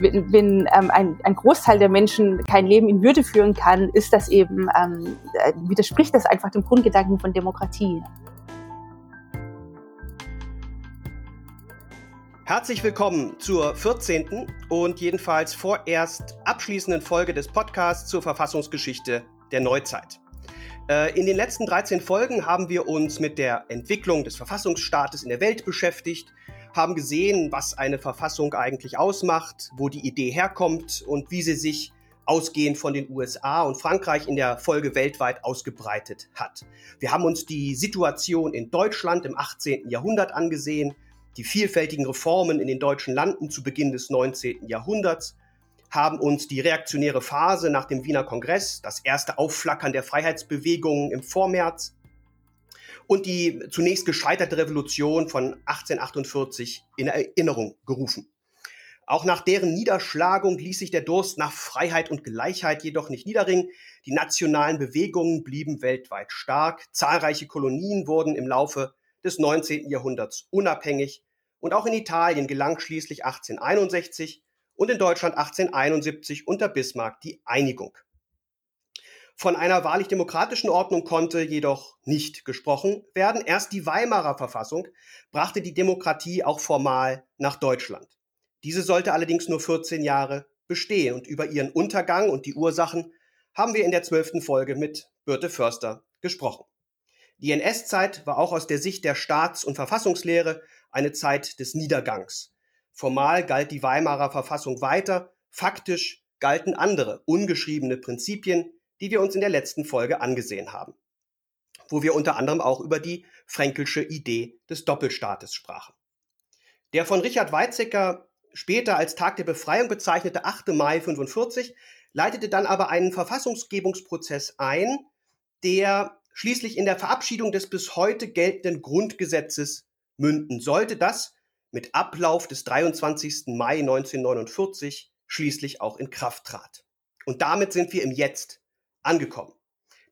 wenn, wenn ähm, ein, ein Großteil der Menschen kein Leben in Würde führen kann, ist das eben, ähm, äh, widerspricht das einfach dem Grundgedanken von Demokratie. Herzlich willkommen zur 14. und jedenfalls vorerst abschließenden Folge des Podcasts zur Verfassungsgeschichte der Neuzeit. Äh, in den letzten 13 Folgen haben wir uns mit der Entwicklung des Verfassungsstaates in der Welt beschäftigt, haben gesehen, was eine Verfassung eigentlich ausmacht, wo die Idee herkommt und wie sie sich ausgehend von den USA und Frankreich in der Folge weltweit ausgebreitet hat. Wir haben uns die Situation in Deutschland im 18. Jahrhundert angesehen, die vielfältigen Reformen in den deutschen Landen zu Beginn des 19. Jahrhunderts, haben uns die reaktionäre Phase nach dem Wiener Kongress, das erste Aufflackern der Freiheitsbewegungen im Vormärz und die zunächst gescheiterte Revolution von 1848 in Erinnerung gerufen. Auch nach deren Niederschlagung ließ sich der Durst nach Freiheit und Gleichheit jedoch nicht niederringen. Die nationalen Bewegungen blieben weltweit stark. Zahlreiche Kolonien wurden im Laufe des 19. Jahrhunderts unabhängig. Und auch in Italien gelang schließlich 1861 und in Deutschland 1871 unter Bismarck die Einigung. Von einer wahrlich demokratischen Ordnung konnte jedoch nicht gesprochen werden. Erst die Weimarer Verfassung brachte die Demokratie auch formal nach Deutschland. Diese sollte allerdings nur 14 Jahre bestehen und über ihren Untergang und die Ursachen haben wir in der zwölften Folge mit Birte Förster gesprochen. Die NS-Zeit war auch aus der Sicht der Staats- und Verfassungslehre eine Zeit des Niedergangs. Formal galt die Weimarer Verfassung weiter, faktisch galten andere, ungeschriebene Prinzipien, die wir uns in der letzten Folge angesehen haben, wo wir unter anderem auch über die fränkelsche Idee des Doppelstaates sprachen. Der von Richard Weizsäcker später als Tag der Befreiung bezeichnete 8. Mai 45 leitete dann aber einen Verfassungsgebungsprozess ein, der schließlich in der Verabschiedung des bis heute geltenden Grundgesetzes münden sollte, das mit Ablauf des 23. Mai 1949 schließlich auch in Kraft trat. Und damit sind wir im Jetzt angekommen.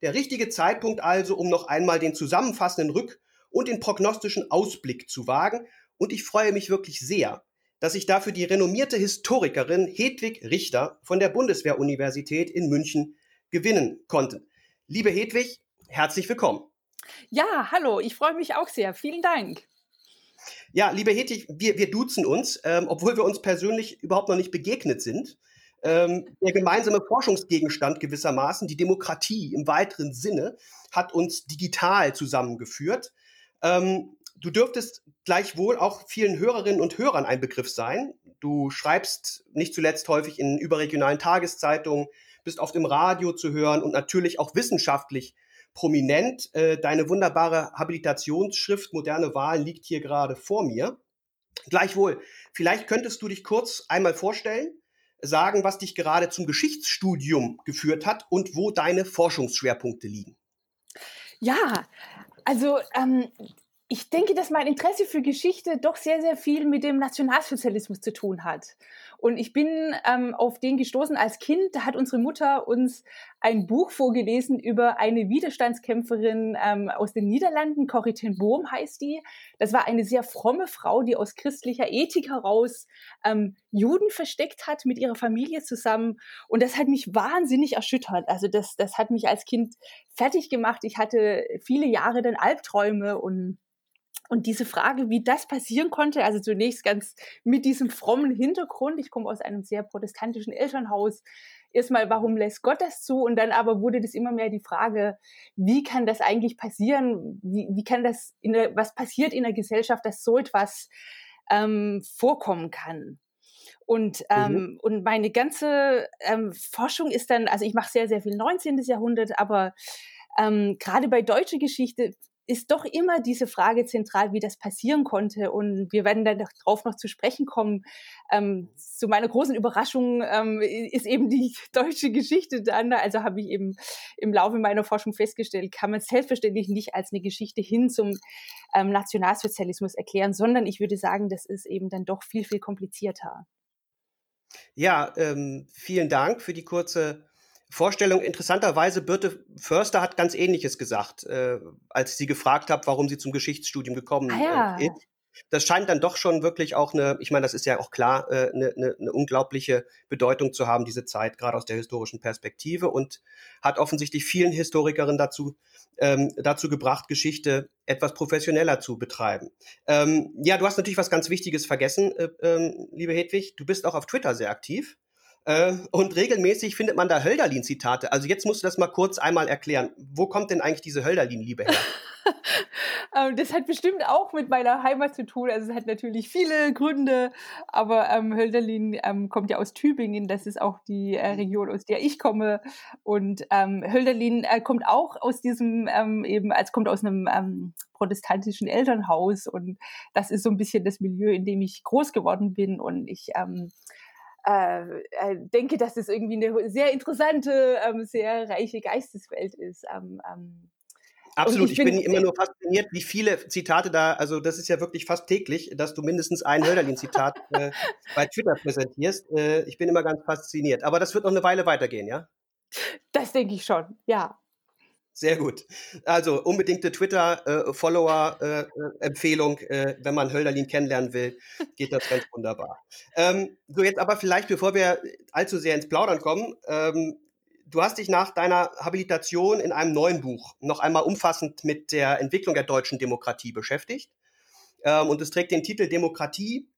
Der richtige Zeitpunkt also, um noch einmal den zusammenfassenden Rück- und den prognostischen Ausblick zu wagen. Und ich freue mich wirklich sehr, dass ich dafür die renommierte Historikerin Hedwig Richter von der Bundeswehruniversität in München gewinnen konnte. Liebe Hedwig, herzlich willkommen. Ja, hallo, ich freue mich auch sehr. Vielen Dank. Ja, liebe Hedwig, wir, wir duzen uns, ähm, obwohl wir uns persönlich überhaupt noch nicht begegnet sind ähm, der gemeinsame Forschungsgegenstand gewissermaßen, die Demokratie im weiteren Sinne, hat uns digital zusammengeführt. Ähm, du dürftest gleichwohl auch vielen Hörerinnen und Hörern ein Begriff sein. Du schreibst nicht zuletzt häufig in überregionalen Tageszeitungen, bist oft im Radio zu hören und natürlich auch wissenschaftlich prominent. Äh, deine wunderbare Habilitationsschrift Moderne Wahlen liegt hier gerade vor mir. Gleichwohl, vielleicht könntest du dich kurz einmal vorstellen sagen, was dich gerade zum Geschichtsstudium geführt hat und wo deine Forschungsschwerpunkte liegen. Ja, also ähm, ich denke, dass mein Interesse für Geschichte doch sehr, sehr viel mit dem Nationalsozialismus zu tun hat. Und ich bin ähm, auf den gestoßen als Kind. Da hat unsere Mutter uns ein Buch vorgelesen über eine Widerstandskämpferin ähm, aus den Niederlanden. Corrie ten Boom heißt die. Das war eine sehr fromme Frau, die aus christlicher Ethik heraus ähm, Juden versteckt hat mit ihrer Familie zusammen. Und das hat mich wahnsinnig erschüttert. Also das, das hat mich als Kind fertig gemacht. Ich hatte viele Jahre dann Albträume und und diese Frage, wie das passieren konnte, also zunächst ganz mit diesem frommen Hintergrund, ich komme aus einem sehr protestantischen Elternhaus, erstmal, warum lässt Gott das zu? Und dann aber wurde das immer mehr die Frage, wie kann das eigentlich passieren? Wie, wie kann das, in der, was passiert in der Gesellschaft, dass so etwas ähm, vorkommen kann? Und, ähm, mhm. und meine ganze ähm, Forschung ist dann, also ich mache sehr, sehr viel 19. Jahrhundert, aber ähm, gerade bei deutscher Geschichte ist doch immer diese Frage zentral, wie das passieren konnte. Und wir werden dann darauf noch zu sprechen kommen. Ähm, zu meiner großen Überraschung ähm, ist eben die deutsche Geschichte dann, also habe ich eben im Laufe meiner Forschung festgestellt, kann man selbstverständlich nicht als eine Geschichte hin zum ähm, Nationalsozialismus erklären, sondern ich würde sagen, das ist eben dann doch viel, viel komplizierter. Ja, ähm, vielen Dank für die kurze Vorstellung. Interessanterweise, Birte Förster hat ganz Ähnliches gesagt, äh, als ich sie gefragt habe, warum sie zum Geschichtsstudium gekommen ah, ja. äh, ist. das scheint dann doch schon wirklich auch eine, ich meine, das ist ja auch klar, äh, eine, eine, eine unglaubliche Bedeutung zu haben, diese Zeit, gerade aus der historischen Perspektive und hat offensichtlich vielen Historikerinnen dazu, ähm, dazu gebracht, Geschichte etwas professioneller zu betreiben. Ähm, ja, du hast natürlich was ganz Wichtiges vergessen, äh, äh, liebe Hedwig. Du bist auch auf Twitter sehr aktiv. Äh, und regelmäßig findet man da Hölderlin-Zitate. Also jetzt musst du das mal kurz einmal erklären. Wo kommt denn eigentlich diese Hölderlin-Liebe her? Ähm, das hat bestimmt auch mit meiner Heimat zu tun. Also es hat natürlich viele Gründe, aber ähm, Hölderlin ähm, kommt ja aus Tübingen. Das ist auch die äh, mhm. Region, aus der ich komme. Und ähm, Hölderlin äh, kommt auch aus diesem ähm, eben, als kommt aus einem ähm, protestantischen Elternhaus und das ist so ein bisschen das Milieu, in dem ich groß geworden bin und ich ähm, äh, äh, denke, dass es irgendwie eine sehr interessante, ähm, sehr reiche Geisteswelt ist. Ähm, ähm, Absolut, ich, ich, bin, immer nur fasziniert, wie viele Zitate da, also das ist ja wirklich fast täglich, dass du mindestens ein Hölderlin-Zitat äh, bei Twitter präsentierst. Äh, ich bin immer ganz fasziniert. Aber das wird noch eine Weile weitergehen, ja? Das denke ich schon, ja. Sehr gut. Also unbedingte Twitter-Follower-Empfehlung, äh, äh, äh, wenn man Hölderlin kennenlernen will, geht das ganz wunderbar. Ähm, so jetzt aber vielleicht, bevor wir allzu sehr ins Plaudern kommen, ähm, du hast dich nach deiner Habilitation in einem neuen Buch noch einmal umfassend mit der Entwicklung der deutschen Demokratie beschäftigt. Ähm, und es trägt den Titel Demokratie,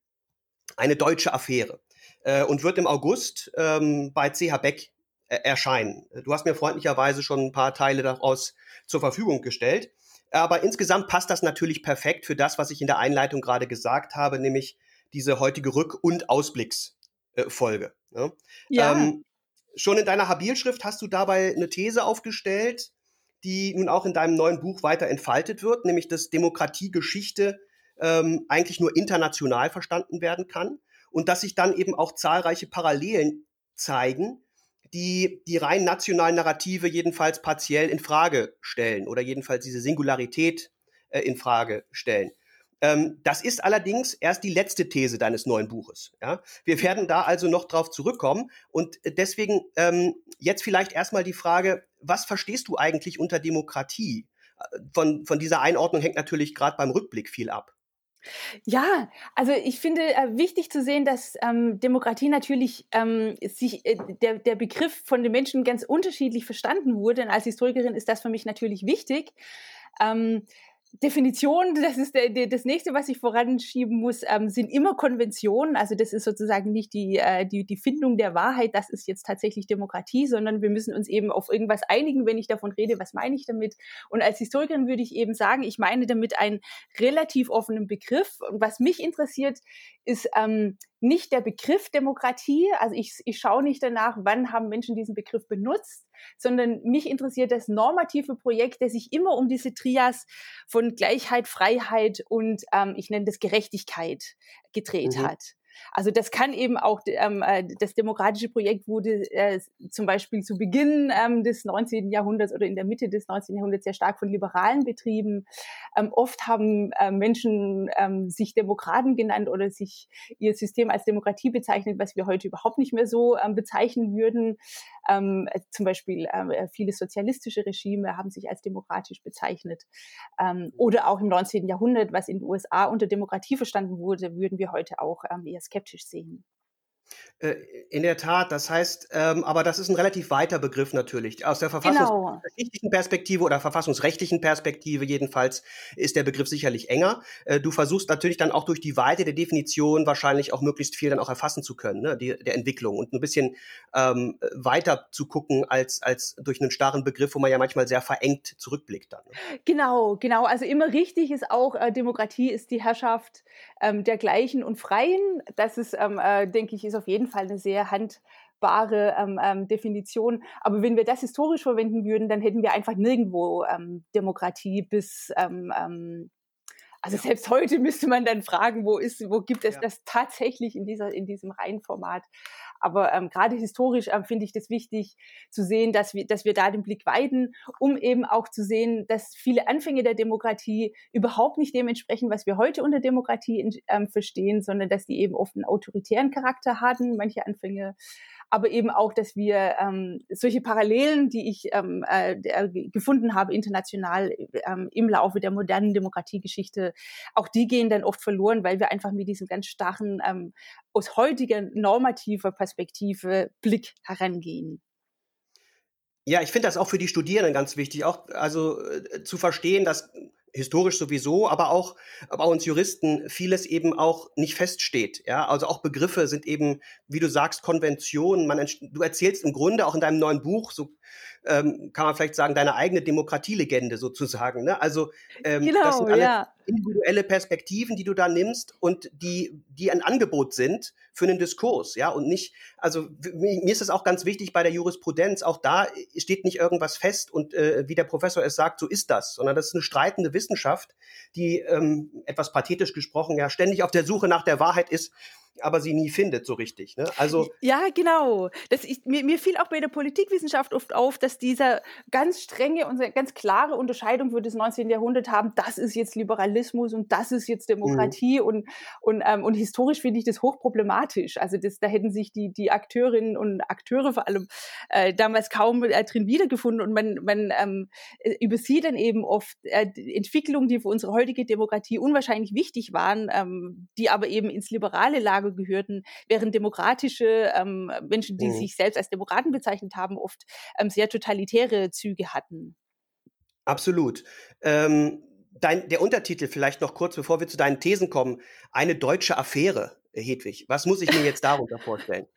eine deutsche Affäre äh, und wird im August ähm, bei CH Beck erscheinen. Du hast mir freundlicherweise schon ein paar Teile daraus zur Verfügung gestellt. Aber insgesamt passt das natürlich perfekt für das, was ich in der Einleitung gerade gesagt habe, nämlich diese heutige Rück- und Ausblicksfolge. Ne? Ja. Ähm, schon in deiner Habilschrift hast du dabei eine These aufgestellt, die nun auch in deinem neuen Buch weiter entfaltet wird, nämlich dass Demokratiegeschichte ähm, eigentlich nur international verstanden werden kann und dass sich dann eben auch zahlreiche Parallelen zeigen die die rein nationalen Narrative jedenfalls partiell in Frage stellen oder jedenfalls diese Singularität äh, in Frage stellen. Ähm, das ist allerdings erst die letzte These deines neuen Buches. Ja? Wir werden da also noch drauf zurückkommen und deswegen ähm, jetzt vielleicht erstmal die Frage, was verstehst du eigentlich unter Demokratie? Äh, von, von dieser Einordnung hängt natürlich gerade beim Rückblick viel ab. Ja, also ich finde äh, wichtig zu sehen, dass ähm, Demokratie natürlich ähm, sich äh, der, der Begriff von den Menschen ganz unterschiedlich verstanden wurde. Und als Historikerin ist das für mich natürlich wichtig. Ähm, Definition, das ist der, der, das nächste, was ich voranschieben muss, ähm, sind immer Konventionen. Also das ist sozusagen nicht die, äh, die, die Findung der Wahrheit, das ist jetzt tatsächlich Demokratie, sondern wir müssen uns eben auf irgendwas einigen, wenn ich davon rede, was meine ich damit. Und als Historikerin würde ich eben sagen, ich meine damit einen relativ offenen Begriff. Und was mich interessiert, ist ähm, nicht der Begriff Demokratie. Also ich, ich schaue nicht danach, wann haben Menschen diesen Begriff benutzt, sondern mich interessiert das normative Projekt, das sich immer um diese Trias von Gleichheit, Freiheit und ähm, ich nenne das Gerechtigkeit gedreht mhm. hat. Also das kann eben auch, ähm, äh, das demokratische Projekt wurde äh, zum Beispiel zu Beginn ähm, des 19. Jahrhunderts oder in der Mitte des 19. Jahrhunderts sehr stark von Liberalen betrieben. Ähm, oft haben äh, Menschen ähm, sich Demokraten genannt oder sich ihr System als Demokratie bezeichnet, was wir heute überhaupt nicht mehr so ähm, bezeichnen würden. Ähm, äh, zum Beispiel ähm, äh, viele sozialistische Regime haben sich als demokratisch bezeichnet. Ähm, oder auch im 19. Jahrhundert, was in den USA unter Demokratie verstanden wurde, würden wir heute auch ähm, eher skeptisch sehen. Äh, in der Tat, das heißt, ähm, aber das ist ein relativ weiter Begriff natürlich. Aus der verfassungsrechtlichen genau. Perspektive oder verfassungsrechtlichen Perspektive jedenfalls ist der Begriff sicherlich enger. Äh, du versuchst natürlich dann auch durch die Weite der Definition wahrscheinlich auch möglichst viel dann auch erfassen zu können, ne, die, der Entwicklung und ein bisschen ähm, weiter zu gucken als, als durch einen starren Begriff, wo man ja manchmal sehr verengt zurückblickt dann. Ne? Genau, genau. Also immer richtig ist auch, äh, Demokratie ist die Herrschaft ähm, der Gleichen und Freien. Das ist, ähm, äh, denke ich, ist auf jeden Fall eine sehr handbare ähm, ähm, Definition. Aber wenn wir das historisch verwenden würden, dann hätten wir einfach nirgendwo ähm, Demokratie bis ähm, also selbst heute müsste man dann fragen, wo ist, wo gibt es ja. das tatsächlich in dieser, in diesem Reihenformat? Aber ähm, gerade historisch ähm, finde ich das wichtig zu sehen, dass wir, dass wir da den Blick weiten, um eben auch zu sehen, dass viele Anfänge der Demokratie überhaupt nicht dem entsprechen, was wir heute unter Demokratie ähm, verstehen, sondern dass die eben oft einen autoritären Charakter hatten, manche Anfänge aber eben auch, dass wir ähm, solche Parallelen, die ich ähm, äh, gefunden habe international ähm, im Laufe der modernen Demokratiegeschichte, auch die gehen dann oft verloren, weil wir einfach mit diesem ganz starren, ähm, aus heutiger normativer Perspektive Blick herangehen. Ja, ich finde das auch für die Studierenden ganz wichtig, auch also äh, zu verstehen, dass historisch sowieso, aber auch bei uns Juristen vieles eben auch nicht feststeht. Ja, also auch Begriffe sind eben, wie du sagst, Konventionen. Man, du erzählst im Grunde auch in deinem neuen Buch so ähm, kann man vielleicht sagen, deine eigene Demokratielegende sozusagen. Ne? Also ähm, genau, das sind alle ja. individuelle Perspektiven, die du da nimmst und die, die ein Angebot sind für einen Diskurs, ja, und nicht, also mir ist es auch ganz wichtig bei der Jurisprudenz, auch da steht nicht irgendwas fest und äh, wie der Professor es sagt, so ist das, sondern das ist eine streitende Wissenschaft, die ähm, etwas pathetisch gesprochen ja ständig auf der Suche nach der Wahrheit ist aber sie nie findet so richtig. Ne? Also ja, genau. Das ist, mir, mir fiel auch bei der Politikwissenschaft oft auf, dass dieser ganz strenge und ganz klare Unterscheidung für das 19. Jahrhundert haben, das ist jetzt Liberalismus und das ist jetzt Demokratie mhm. und, und, ähm, und historisch finde ich das hochproblematisch. Also das, da hätten sich die, die Akteurinnen und Akteure vor allem äh, damals kaum äh, drin wiedergefunden und man, man ähm, äh, übersieht dann eben oft äh, Entwicklungen, die für unsere heutige Demokratie unwahrscheinlich wichtig waren, ähm, die aber eben ins liberale Lager Tage gehörten, während demokratische ähm, Menschen, die mhm. sich selbst als Demokraten bezeichnet haben, oft ähm, sehr totalitäre Züge hatten. Absolut. Ähm, dein, der Untertitel vielleicht noch kurz, bevor wir zu deinen Thesen kommen. Eine deutsche Affäre. Hedwig, was muss ich mir jetzt darunter vorstellen?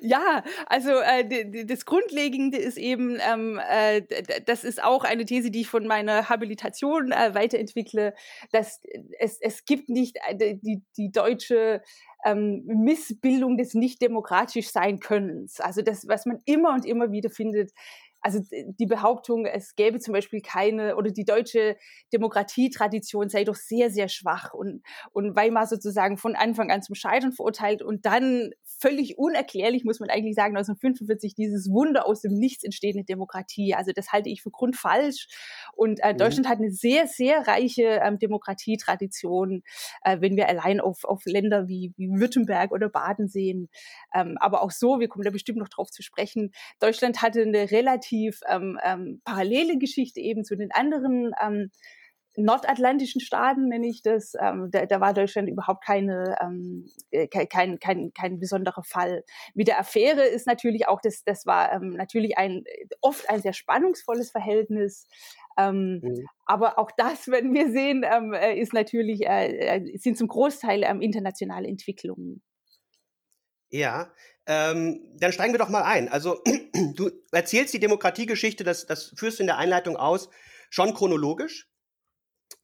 Ja, also äh, das Grundlegende ist eben, ähm, äh, das ist auch eine These, die ich von meiner Habilitation äh, weiterentwickle, dass es, es gibt nicht äh, die, die deutsche ähm, Missbildung des nicht demokratisch sein Könnens. Also das, was man immer und immer wieder findet, also die Behauptung, es gäbe zum Beispiel keine oder die deutsche Demokratietradition sei doch sehr, sehr schwach und, und Weimar sozusagen von Anfang an zum Scheitern verurteilt und dann völlig unerklärlich, muss man eigentlich sagen, 1945 dieses Wunder aus dem Nichts entstehende Demokratie. Also das halte ich für grundfalsch. Und äh, mhm. Deutschland hat eine sehr, sehr reiche ähm, Demokratietradition, äh, wenn wir allein auf, auf Länder wie, wie Württemberg oder Baden sehen. Ähm, aber auch so, wir kommen da bestimmt noch drauf zu sprechen, Deutschland hatte eine relativ ähm, ähm, parallele Geschichte eben zu den anderen ähm, nordatlantischen Staaten, nenne ich das, ähm, da, da war Deutschland überhaupt keine, ähm, äh, kein, kein, kein besonderer Fall. Mit der Affäre ist natürlich auch, das, das war ähm, natürlich ein, oft ein sehr spannungsvolles Verhältnis. Ähm, mhm. Aber auch das, wenn wir sehen, ähm, äh, ist natürlich, äh, äh, sind zum Großteil ähm, internationale Entwicklungen. Ja, ähm, dann steigen wir doch mal ein. Also du erzählst die Demokratiegeschichte, das, das führst du in der Einleitung aus, schon chronologisch.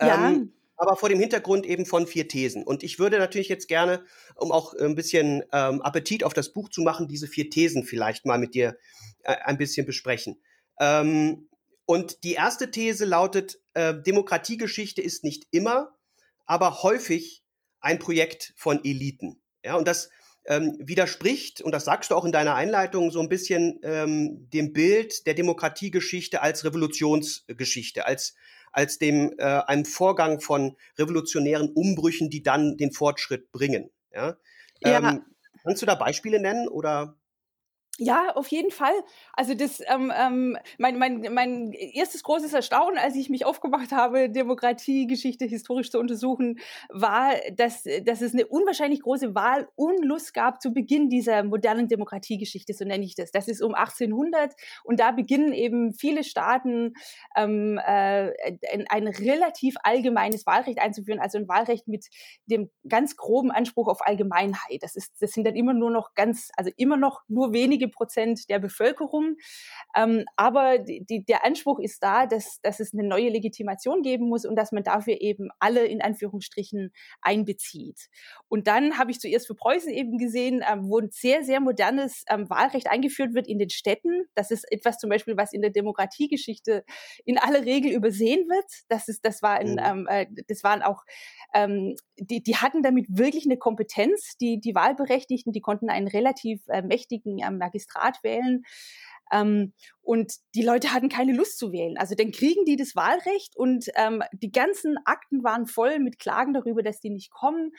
Ja. Ähm, aber vor dem Hintergrund eben von vier Thesen. Und ich würde natürlich jetzt gerne, um auch ein bisschen ähm, Appetit auf das Buch zu machen, diese vier Thesen vielleicht mal mit dir äh, ein bisschen besprechen. Ähm, und die erste These lautet, äh, Demokratiegeschichte ist nicht immer, aber häufig ein Projekt von Eliten. Ja, und das ähm, widerspricht, und das sagst du auch in deiner Einleitung, so ein bisschen ähm, dem Bild der Demokratiegeschichte als Revolutionsgeschichte, als als dem äh, einem Vorgang von revolutionären Umbrüchen, die dann den Fortschritt bringen. Ja? ja. Ähm, kannst du da Beispiele nennen oder? Ja, auf jeden Fall. Also das, ähm, ähm, mein, mein, mein erstes großes Erstaunen, als ich mich aufgemacht habe, Demokratiegeschichte historisch zu untersuchen, war, dass, dass es eine unwahrscheinlich große Wahlunlust gab zu Beginn dieser modernen Demokratiegeschichte, so nenne ich das. Das ist um 1800 und da beginnen eben viele Staaten ähm, äh, ein, relativ allgemeines Wahlrecht einzuführen, also ein Wahlrecht mit dem ganz groben Anspruch auf Allgemeinheit. Das ist, das sind dann immer nur noch ganz, also immer noch nur wenige wenige Prozent der Bevölkerung. Ähm, aber die, die, der Anspruch ist da, dass, dass es eine neue Legitimation geben muss und dass man dafür eben alle in Anführungsstrichen einbezieht. Und dann habe ich zuerst für Preußen eben gesehen, ähm, wo ein sehr, sehr modernes ähm, Wahlrecht eingeführt wird in den Städten. Das ist etwas zum Beispiel, was in der Demokratiegeschichte in aller Regel übersehen wird. Das ist, das war ein, mhm. ähm, äh, das waren auch, ähm, die, die hatten damit wirklich eine Kompetenz. Die, die Wahlberechtigten, die konnten einen relativ äh, mächtigen ähm, Magistrat wählen. Ähm, und die Leute hatten keine Lust zu wählen. Also dann kriegen die das Wahlrecht und ähm, die ganzen Akten waren voll mit Klagen darüber, dass die nicht kommen.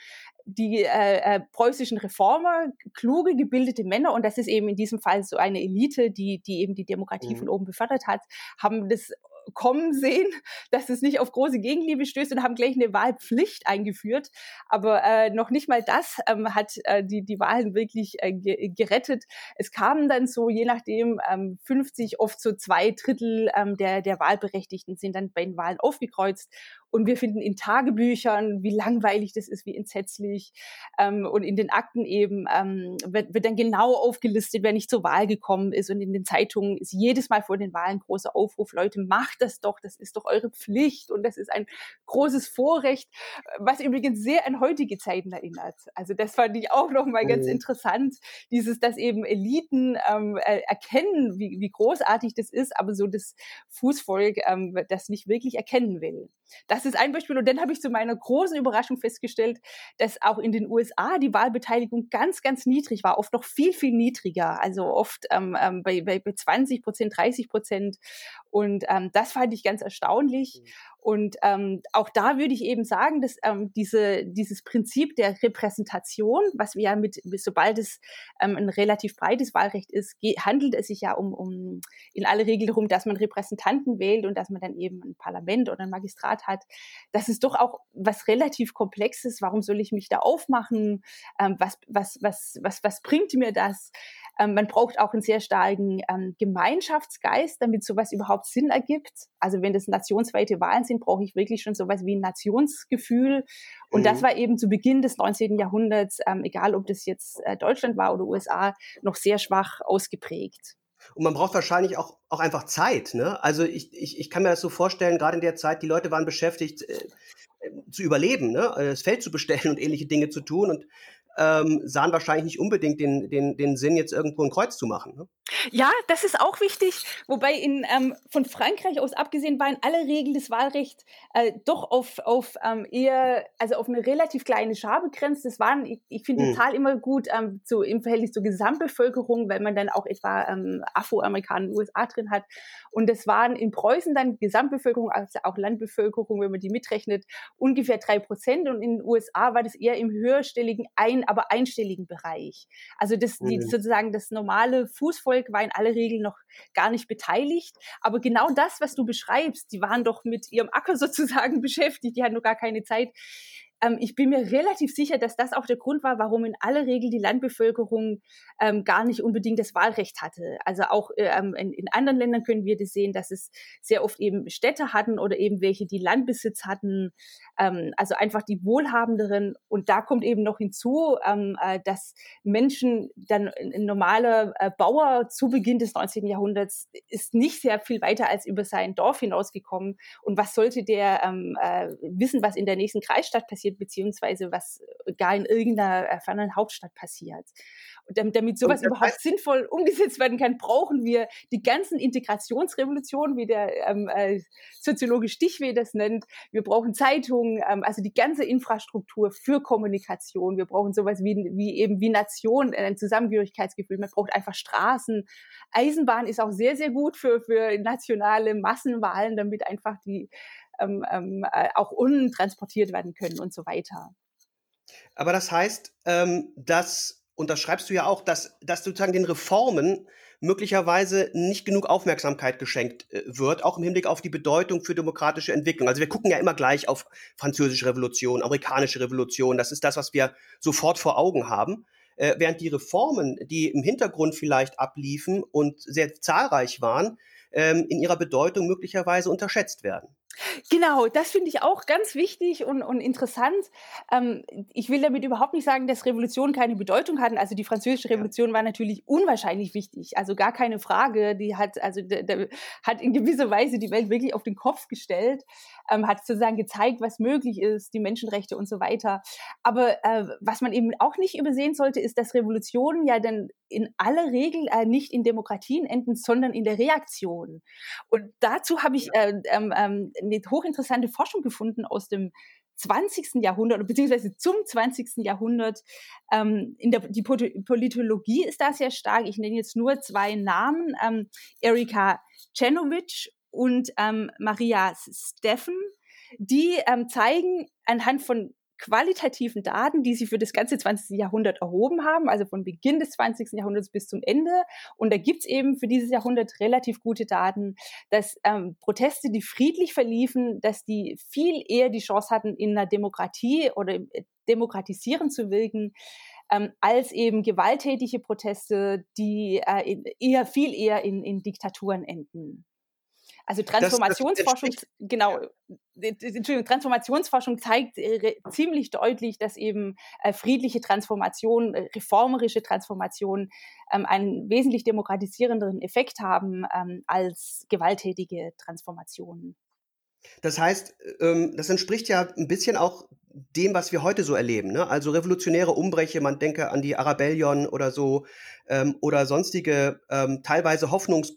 Die äh, äh, preußischen Reformer, kluge, gebildete Männer, und das ist eben in diesem Fall so eine Elite, die, die eben die Demokratie mhm. von oben befördert hat, haben das kommen sehen, dass es nicht auf große Gegenliebe stößt und haben gleich eine Wahlpflicht eingeführt. Aber äh, noch nicht mal das ähm, hat äh, die, die Wahlen wirklich äh, gerettet. Es kamen dann so, je nachdem, ähm, 50, oft so zwei Drittel ähm, der, der Wahlberechtigten sind dann bei den Wahlen aufgekreuzt. Und wir finden in Tagebüchern, wie langweilig das ist, wie entsetzlich. Ähm, und in den Akten eben ähm, wird, wird dann genau aufgelistet, wer nicht zur Wahl gekommen ist. Und in den Zeitungen ist jedes Mal vor den Wahlen großer Aufruf, Leute, macht das doch, das ist doch eure Pflicht und das ist ein großes Vorrecht, was übrigens sehr an heutige Zeiten erinnert. Also das fand ich auch nochmal mhm. ganz interessant, dieses, dass eben Eliten ähm, äh, erkennen, wie, wie großartig das ist, aber so das Fußvolk ähm, das nicht wirklich erkennen will. Das ist ein Beispiel. Und dann habe ich zu meiner großen Überraschung festgestellt, dass auch in den USA die Wahlbeteiligung ganz, ganz niedrig war, oft noch viel, viel niedriger. Also oft ähm, ähm bei, bei, bei 20 Prozent, 30 Prozent. Und ähm, das fand ich ganz erstaunlich. Mhm. Und ähm, auch da würde ich eben sagen, dass ähm, diese, dieses Prinzip der Repräsentation, was wir ja mit, sobald es ähm, ein relativ breites Wahlrecht ist, handelt es sich ja um, um in aller Regel darum, dass man Repräsentanten wählt und dass man dann eben ein Parlament oder ein Magistrat hat. Das ist doch auch was relativ Komplexes. Warum soll ich mich da aufmachen? Ähm, was, was, was, was, was bringt mir das? Ähm, man braucht auch einen sehr starken ähm, Gemeinschaftsgeist, damit sowas überhaupt Sinn ergibt. Also wenn das nationsweite Wahlen sind, brauche ich wirklich schon sowas wie ein Nationsgefühl. Und mhm. das war eben zu Beginn des 19. Jahrhunderts, ähm, egal ob das jetzt äh, Deutschland war oder USA, noch sehr schwach ausgeprägt. Und man braucht wahrscheinlich auch, auch einfach Zeit. Ne? Also ich, ich, ich kann mir das so vorstellen, gerade in der Zeit, die Leute waren beschäftigt, äh, äh zu überleben, ne? das Feld zu bestellen und ähnliche Dinge zu tun. Und ähm, sahen wahrscheinlich nicht unbedingt den, den, den Sinn, jetzt irgendwo ein Kreuz zu machen. Ne? Ja, das ist auch wichtig, wobei in, ähm, von Frankreich aus abgesehen war in aller Regel das Wahlrecht äh, doch auf, auf ähm, eher, also auf eine relativ kleine Schar begrenzt. Das waren, ich, ich finde die mhm. Zahl immer gut ähm, zu, im Verhältnis zur Gesamtbevölkerung, weil man dann auch etwa ähm, Afroamerikaner in den USA drin hat. Und das waren in Preußen dann Gesamtbevölkerung, also auch Landbevölkerung, wenn man die mitrechnet, ungefähr drei Prozent. Und in den USA war das eher im höherstelligen ein aber einstelligen Bereich. Also das, mhm. die, sozusagen das normale Fußvolk war in aller Regel noch gar nicht beteiligt. Aber genau das, was du beschreibst, die waren doch mit ihrem Acker sozusagen beschäftigt, die hatten noch gar keine Zeit, ähm, ich bin mir relativ sicher, dass das auch der Grund war, warum in aller Regel die Landbevölkerung ähm, gar nicht unbedingt das Wahlrecht hatte. Also auch ähm, in, in, anderen Ländern können wir das sehen, dass es sehr oft eben Städte hatten oder eben welche, die Landbesitz hatten, ähm, also einfach die Wohlhabenderen. Und da kommt eben noch hinzu, ähm, äh, dass Menschen, dann ein normaler äh, Bauer zu Beginn des 19. Jahrhunderts ist nicht sehr viel weiter als über sein Dorf hinausgekommen. Und was sollte der ähm, äh, wissen, was in der nächsten Kreisstadt passiert? Passiert, beziehungsweise was gar in irgendeiner äh, fernen Hauptstadt passiert. Und damit, damit sowas überhaupt heißt, sinnvoll umgesetzt werden kann, brauchen wir die ganzen Integrationsrevolutionen, wie der ähm, äh, Soziologe Stichweh das nennt. Wir brauchen Zeitungen, ähm, also die ganze Infrastruktur für Kommunikation. Wir brauchen sowas wie, wie eben wie Nation, ein Zusammengehörigkeitsgefühl. Man braucht einfach Straßen. Eisenbahn ist auch sehr, sehr gut für, für nationale Massenwahlen, damit einfach die ähm, ähm, äh, auch untransportiert werden können und so weiter. Aber das heißt, ähm, dass, und das schreibst du ja auch, dass, dass sozusagen den Reformen möglicherweise nicht genug Aufmerksamkeit geschenkt äh, wird, auch im Hinblick auf die Bedeutung für demokratische Entwicklung. Also wir gucken ja immer gleich auf französische Revolution, amerikanische Revolution, das ist das, was wir sofort vor Augen haben. Äh, während die Reformen, die im Hintergrund vielleicht abliefen und sehr zahlreich waren, ähm, in ihrer Bedeutung möglicherweise unterschätzt werden. Genau, das finde ich auch ganz wichtig und, und interessant. Ähm, ich will damit überhaupt nicht sagen, dass Revolutionen keine Bedeutung hatten. Also die französische Revolution ja. war natürlich unwahrscheinlich wichtig, also gar keine Frage. Die hat also der, der hat in gewisser Weise die Welt wirklich auf den Kopf gestellt, ähm, hat sozusagen gezeigt, was möglich ist, die Menschenrechte und so weiter. Aber äh, was man eben auch nicht übersehen sollte, ist, dass Revolutionen ja dann in aller Regel äh, nicht in Demokratien enden, sondern in der Reaktion. Und dazu habe ich äh, ähm, ähm, eine hochinteressante Forschung gefunden aus dem 20. Jahrhundert, beziehungsweise zum 20. Jahrhundert. Ähm, in der, die Politologie ist da sehr stark. Ich nenne jetzt nur zwei Namen. Ähm, Erika Cenovic und ähm, Maria Steffen. Die ähm, zeigen anhand von qualitativen Daten, die sie für das ganze 20. Jahrhundert erhoben haben, also von Beginn des 20. Jahrhunderts bis zum Ende. Und da gibt's eben für dieses Jahrhundert relativ gute Daten, dass ähm, Proteste, die friedlich verliefen, dass die viel eher die Chance hatten, in einer Demokratie oder äh, demokratisieren zu wirken, ähm, als eben gewalttätige Proteste, die äh, eher viel eher in, in Diktaturen enden. Also Transformationsforschung, das, das genau, Entschuldigung, Transformationsforschung zeigt äh, ziemlich deutlich, dass eben äh, friedliche Transformation, äh, reformerische Transformation ähm, einen wesentlich demokratisierenderen Effekt haben ähm, als gewalttätige Transformationen. Das heißt, ähm, das entspricht ja ein bisschen auch dem, was wir heute so erleben. Ne? Also revolutionäre Umbrüche, man denke an die Arabellion oder so, ähm, oder sonstige ähm, teilweise Hoffnungs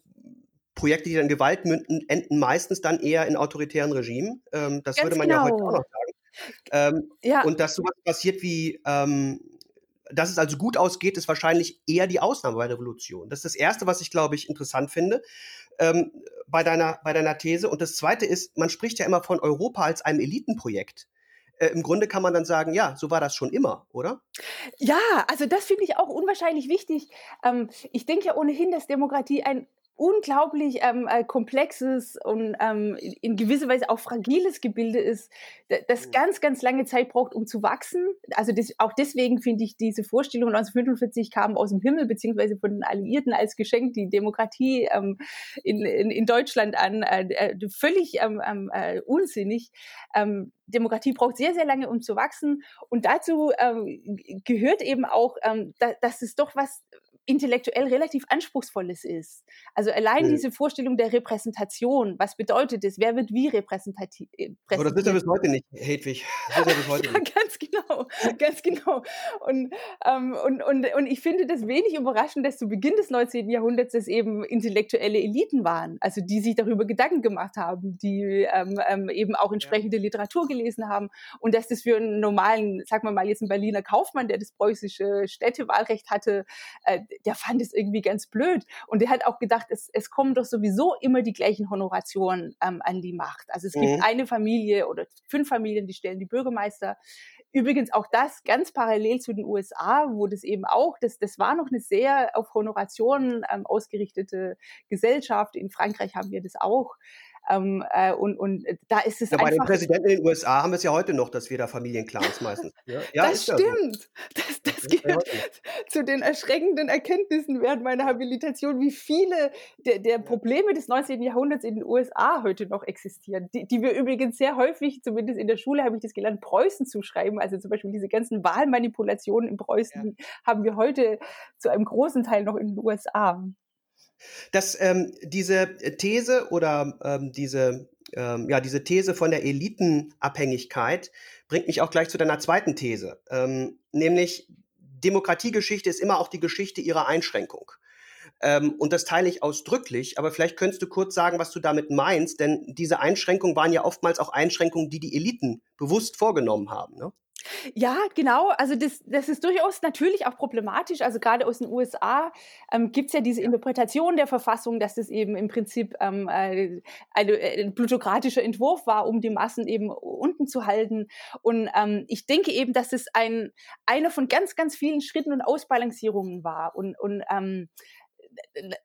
Projekte, die dann Gewalt münden, enden meistens dann eher in autoritären Regimen. Ähm, das Ganz würde man genau. ja heute auch noch sagen. Ähm, ja. Und dass sowas passiert wie, ähm, dass es also gut ausgeht, ist wahrscheinlich eher die Ausnahme bei Revolution. Das ist das Erste, was ich, glaube ich, interessant finde ähm, bei, deiner, bei deiner These. Und das Zweite ist, man spricht ja immer von Europa als einem Elitenprojekt. Äh, Im Grunde kann man dann sagen, ja, so war das schon immer, oder? Ja, also das finde ich auch unwahrscheinlich wichtig. Ähm, ich denke ja ohnehin, dass Demokratie ein unglaublich ähm, äh, komplexes und ähm, in gewisser Weise auch fragiles Gebilde ist, das mhm. ganz, ganz lange Zeit braucht, um zu wachsen. Also das, auch deswegen finde ich diese Vorstellung 1945 kam aus dem Himmel, beziehungsweise von den Alliierten als Geschenk die Demokratie ähm, in, in, in Deutschland an, äh, äh völlig ähm, ähm, äh, unsinnig. Ähm, Demokratie braucht sehr, sehr lange, um zu wachsen. Und dazu ähm, gehört eben auch, ähm, da, dass es doch was intellektuell relativ anspruchsvolles ist. Also allein mhm. diese Vorstellung der Repräsentation, was bedeutet es? Wer wird wie repräsentativ? Äh, Aber das ist ja bis heute nicht, Hedwig. Das ist ja bis heute nicht. ganz genau, ganz genau. Und, ähm, und, und, und ich finde das wenig überraschend, dass zu Beginn des 19. Jahrhunderts es eben intellektuelle Eliten waren, also die sich darüber Gedanken gemacht haben, die ähm, ähm, eben auch entsprechende ja. Literatur gelesen haben und dass das für einen normalen, sagen wir mal jetzt einen Berliner Kaufmann, der das preußische Städtewahlrecht hatte, äh, der fand es irgendwie ganz blöd. Und der hat auch gedacht, es, es kommen doch sowieso immer die gleichen Honorationen ähm, an die Macht. Also es mhm. gibt eine Familie oder fünf Familien, die stellen die Bürgermeister. Übrigens auch das ganz parallel zu den USA, wo das eben auch, das, das war noch eine sehr auf Honorationen ähm, ausgerichtete Gesellschaft. In Frankreich haben wir das auch. Ähm, äh, und, und da ist es ja, Bei den Präsidenten in den USA haben wir es ja heute noch, dass wir da Familienclans meistens. Ja, ja das stimmt. So. Das, das, gehört zu den erschreckenden Erkenntnissen während meiner Habilitation, wie viele der, der Probleme des 19. Jahrhunderts in den USA heute noch existieren, die, die wir übrigens sehr häufig, zumindest in der Schule habe ich das gelernt, Preußen zuschreiben. Also zum Beispiel diese ganzen Wahlmanipulationen in Preußen ja. haben wir heute zu einem großen Teil noch in den USA. Dass ähm, diese These oder ähm, diese, ähm, ja, diese These von der Elitenabhängigkeit bringt mich auch gleich zu deiner zweiten These, ähm, nämlich Demokratiegeschichte ist immer auch die Geschichte ihrer Einschränkung. Ähm, und das teile ich ausdrücklich, aber vielleicht könntest du kurz sagen, was du damit meinst, denn diese Einschränkungen waren ja oftmals auch Einschränkungen, die die Eliten bewusst vorgenommen haben. Ne? Ja, genau. Also das, das ist durchaus natürlich auch problematisch. Also gerade aus den USA ähm, gibt es ja diese Interpretation der Verfassung, dass das eben im Prinzip ähm, äh, ein, äh, ein plutokratischer Entwurf war, um die Massen eben unten zu halten. Und ähm, ich denke eben, dass es ein einer von ganz, ganz vielen Schritten und Ausbalancierungen war. Und, und ähm,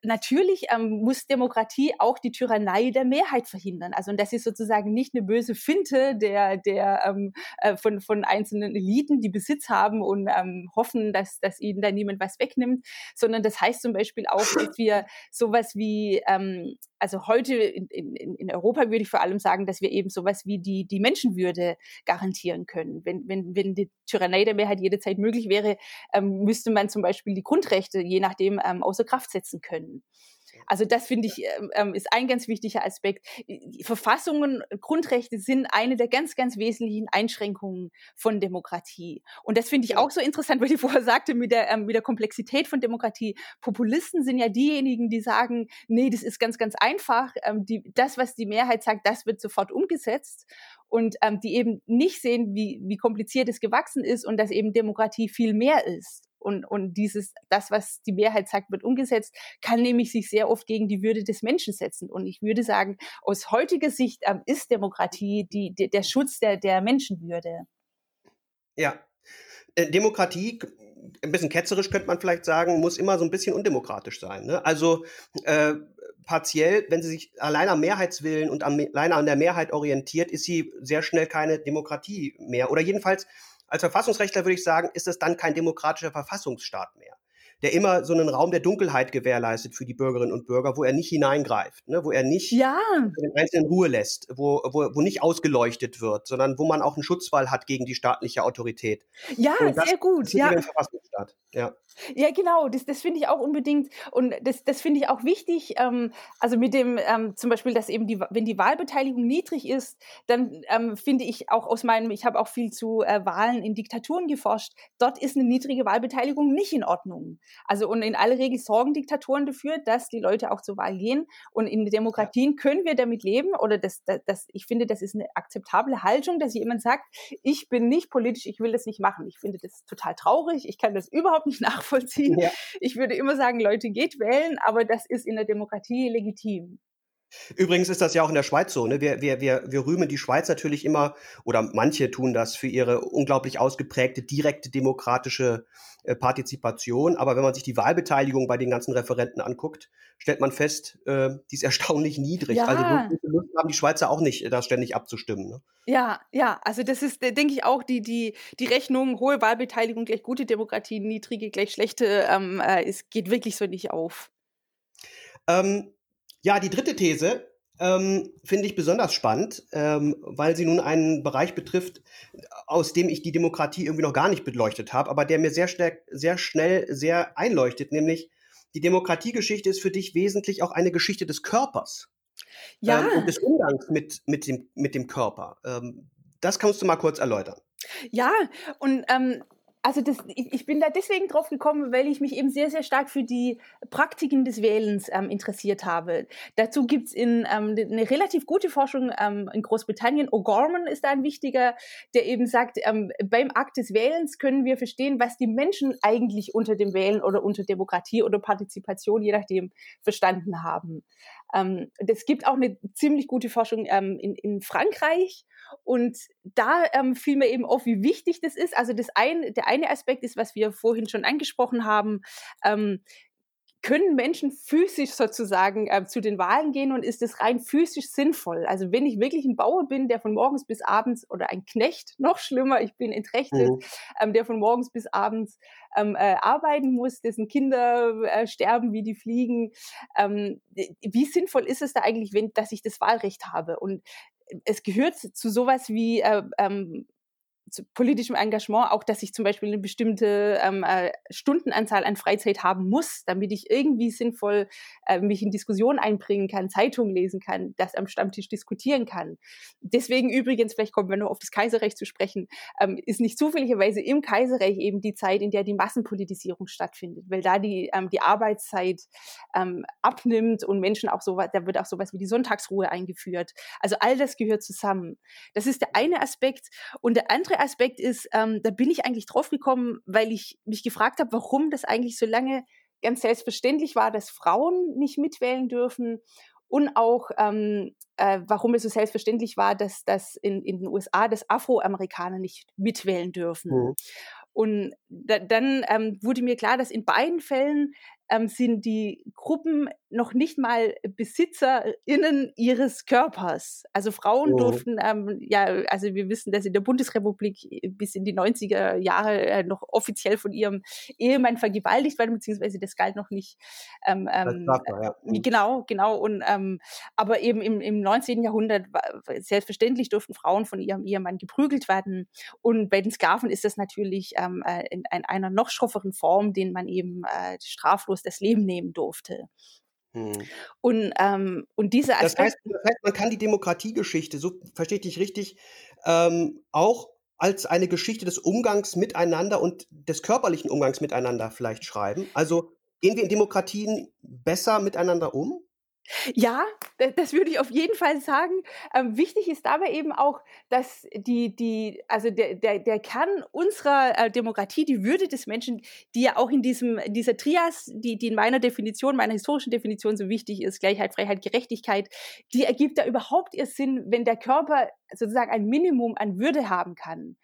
natürlich ähm, muss Demokratie auch die Tyrannei der Mehrheit verhindern. Also und das ist sozusagen nicht eine böse Finte der, der ähm, äh, von, von einzelnen Eliten, die Besitz haben und ähm, hoffen, dass, dass ihnen da niemand was wegnimmt, sondern das heißt zum Beispiel auch, dass wir sowas wie ähm, also heute in, in, in Europa würde ich vor allem sagen, dass wir eben sowas wie die, die Menschenwürde garantieren können. Wenn, wenn, wenn die Tyrannei der Mehrheit jederzeit möglich wäre, ähm, müsste man zum Beispiel die Grundrechte je nachdem ähm, außer Kraft setzen können. Also das finde ich ähm, ähm, ist ein ganz wichtiger Aspekt. Verfassungen, Grundrechte sind eine der ganz, ganz wesentlichen Einschränkungen von Demokratie. Und das finde ich auch so interessant, weil ich vorher sagte mit der ähm, mit der Komplexität von Demokratie. Populisten sind ja diejenigen, die sagen, nee, das ist ganz, ganz einfach. Ähm, die, das, was die Mehrheit sagt, das wird sofort umgesetzt. und die eben nicht sehen, wie, wie kompliziert es gewachsen ist und dass eben Demokratie viel mehr ist. Und, und dieses, das, was die Mehrheit sagt, wird umgesetzt, kann nämlich sich sehr oft gegen die Würde des Menschen setzen. Und ich würde sagen, aus heutiger Sicht ähm, ist Demokratie die, die, der Schutz der, der Menschenwürde. Ja. Äh, Demokratie ein bisschen ketzerisch könnte man vielleicht sagen, muss immer so ein bisschen undemokratisch sein. Ne? Also äh, partiell, wenn sie sich allein am Mehrheitswillen und am, alleine an der Mehrheit orientiert, ist sie sehr schnell keine Demokratie mehr. Oder jedenfalls als Verfassungsrechtler würde ich sagen, ist es dann kein demokratischer Verfassungsstaat mehr der immer so einen Raum der Dunkelheit gewährleistet für die Bürgerinnen und Bürger, wo er nicht hineingreift, ne, wo er nicht ja. den Einzelnen Ruhe lässt, wo, wo, wo nicht ausgeleuchtet wird, sondern wo man auch einen Schutzwall hat gegen die staatliche Autorität. Ja, sehr gut. Ja. ja. Ja, genau, das, das finde ich auch unbedingt und das, das finde ich auch wichtig. Ähm, also mit dem ähm, zum Beispiel, dass eben die, wenn die Wahlbeteiligung niedrig ist, dann ähm, finde ich auch aus meinem, ich habe auch viel zu äh, Wahlen in Diktaturen geforscht, dort ist eine niedrige Wahlbeteiligung nicht in Ordnung. Also und in aller Regel sorgen Diktatoren dafür, dass die Leute auch zur Wahl gehen. Und in Demokratien können wir damit leben. Oder das, das, das, ich finde, das ist eine akzeptable Haltung, dass jemand sagt, ich bin nicht politisch, ich will das nicht machen. Ich finde das total traurig. Ich kann das überhaupt nicht nachvollziehen. Ja. Ich würde immer sagen, Leute, geht wählen, aber das ist in der Demokratie legitim. Übrigens ist das ja auch in der Schweiz so. Ne? Wir, wir, wir, wir rühmen die Schweiz natürlich immer, oder manche tun das für ihre unglaublich ausgeprägte direkte demokratische äh, Partizipation. Aber wenn man sich die Wahlbeteiligung bei den ganzen Referenten anguckt, stellt man fest, äh, die ist erstaunlich niedrig. Ja. Also Lust haben die Schweizer auch nicht, das ständig abzustimmen. Ne? Ja, ja, also das ist, denke ich, auch die, die, die Rechnung, hohe Wahlbeteiligung gleich gute Demokratie, niedrige gleich schlechte, ähm, äh, es geht wirklich so nicht auf. Ähm, ja, die dritte These ähm, finde ich besonders spannend, ähm, weil sie nun einen Bereich betrifft, aus dem ich die Demokratie irgendwie noch gar nicht beleuchtet habe, aber der mir sehr, schnell, sehr schnell sehr einleuchtet, nämlich die Demokratiegeschichte ist für dich wesentlich auch eine Geschichte des Körpers. Ja. Ähm, und des Umgangs mit, mit, dem, mit dem Körper. Ähm, das kannst du mal kurz erläutern. Ja, und ähm, also das, ich, ich bin da deswegen drauf gekommen, weil ich mich eben sehr, sehr stark für die Praktiken des Wählens ähm, interessiert habe. Dazu gibt's in, ähm, eine relativ gute Forschung ähm, in Großbritannien. O'Gorman ist da ein wichtiger, der eben sagt, ähm, beim Akt des Wählens können wir verstehen, was die Menschen eigentlich unter dem Wählen oder unter Demokratie oder Partizipation, je nachdem, verstanden haben. Ähm, es gibt auch eine ziemlich gute Forschung ähm, in, in Frankreich und da ähm, fiel mir eben auf, wie wichtig das ist. Also das ein, der eine Aspekt ist, was wir vorhin schon angesprochen haben, ähm, können Menschen physisch sozusagen äh, zu den Wahlen gehen und ist es rein physisch sinnvoll? Also wenn ich wirklich ein Bauer bin, der von morgens bis abends oder ein Knecht, noch schlimmer, ich bin entrechtet, mhm. ähm, der von morgens bis abends ähm, äh, arbeiten muss, dessen Kinder äh, sterben wie die Fliegen, ähm, wie sinnvoll ist es da eigentlich, wenn, dass ich das Wahlrecht habe? Und es gehört zu sowas wie äh, ähm, politischem Engagement auch, dass ich zum Beispiel eine bestimmte ähm, äh, Stundenanzahl an Freizeit haben muss, damit ich irgendwie sinnvoll äh, mich in Diskussionen einbringen kann, Zeitungen lesen kann, das am Stammtisch diskutieren kann. Deswegen übrigens, vielleicht kommen wir noch auf das Kaiserreich zu sprechen, ähm, ist nicht zufälligerweise im Kaiserreich eben die Zeit, in der die Massenpolitisierung stattfindet, weil da die, ähm, die Arbeitszeit ähm, abnimmt und Menschen auch so, da wird auch sowas wie die Sonntagsruhe eingeführt. Also all das gehört zusammen. Das ist der eine Aspekt. Und der andere andere Aspekt ist, ähm, da bin ich eigentlich drauf gekommen, weil ich mich gefragt habe, warum das eigentlich so lange ganz selbstverständlich war, dass Frauen nicht mitwählen dürfen und auch ähm, äh, warum es so selbstverständlich war, dass, dass in, in den USA das Afroamerikaner nicht mitwählen dürfen. Mhm. Und da, dann ähm, wurde mir klar, dass in beiden Fällen ähm, sind die Gruppen noch nicht mal BesitzerInnen ihres Körpers. Also Frauen oh. durften, ähm, ja, also wir wissen, dass in der Bundesrepublik bis in die 90er Jahre äh, noch offiziell von ihrem Ehemann vergewaltigt werden, beziehungsweise das galt noch nicht. Ähm, ähm, Vater, ja. äh, genau, genau. Und, ähm, aber eben im, im 19. Jahrhundert, selbstverständlich durften Frauen von ihrem Ehemann geprügelt werden. Und bei den Sklaven ist das natürlich ähm, äh, in, in, einer noch schrofferen Form, den man eben äh, straflos das Leben nehmen durfte. Hm. Und, ähm, und diese Aspekt das heißt, das heißt, man kann die Demokratiegeschichte, so verstehe ich dich richtig, ähm, auch als eine Geschichte des Umgangs miteinander und des körperlichen Umgangs miteinander vielleicht schreiben. Also gehen wir in Demokratien besser miteinander um? Ja, das würde ich auf jeden Fall sagen. Ähm, wichtig ist dabei eben auch, dass die, die, also der, der, der Kern unserer äh, Demokratie, die Würde des Menschen, die ja auch in diesem, dieser Trias, die, die in meiner Definition, meiner historischen Definition so wichtig ist, Gleichheit, Freiheit, Gerechtigkeit, die ergibt da überhaupt ihr Sinn, wenn der Körper sozusagen ein Minimum an Würde haben kann.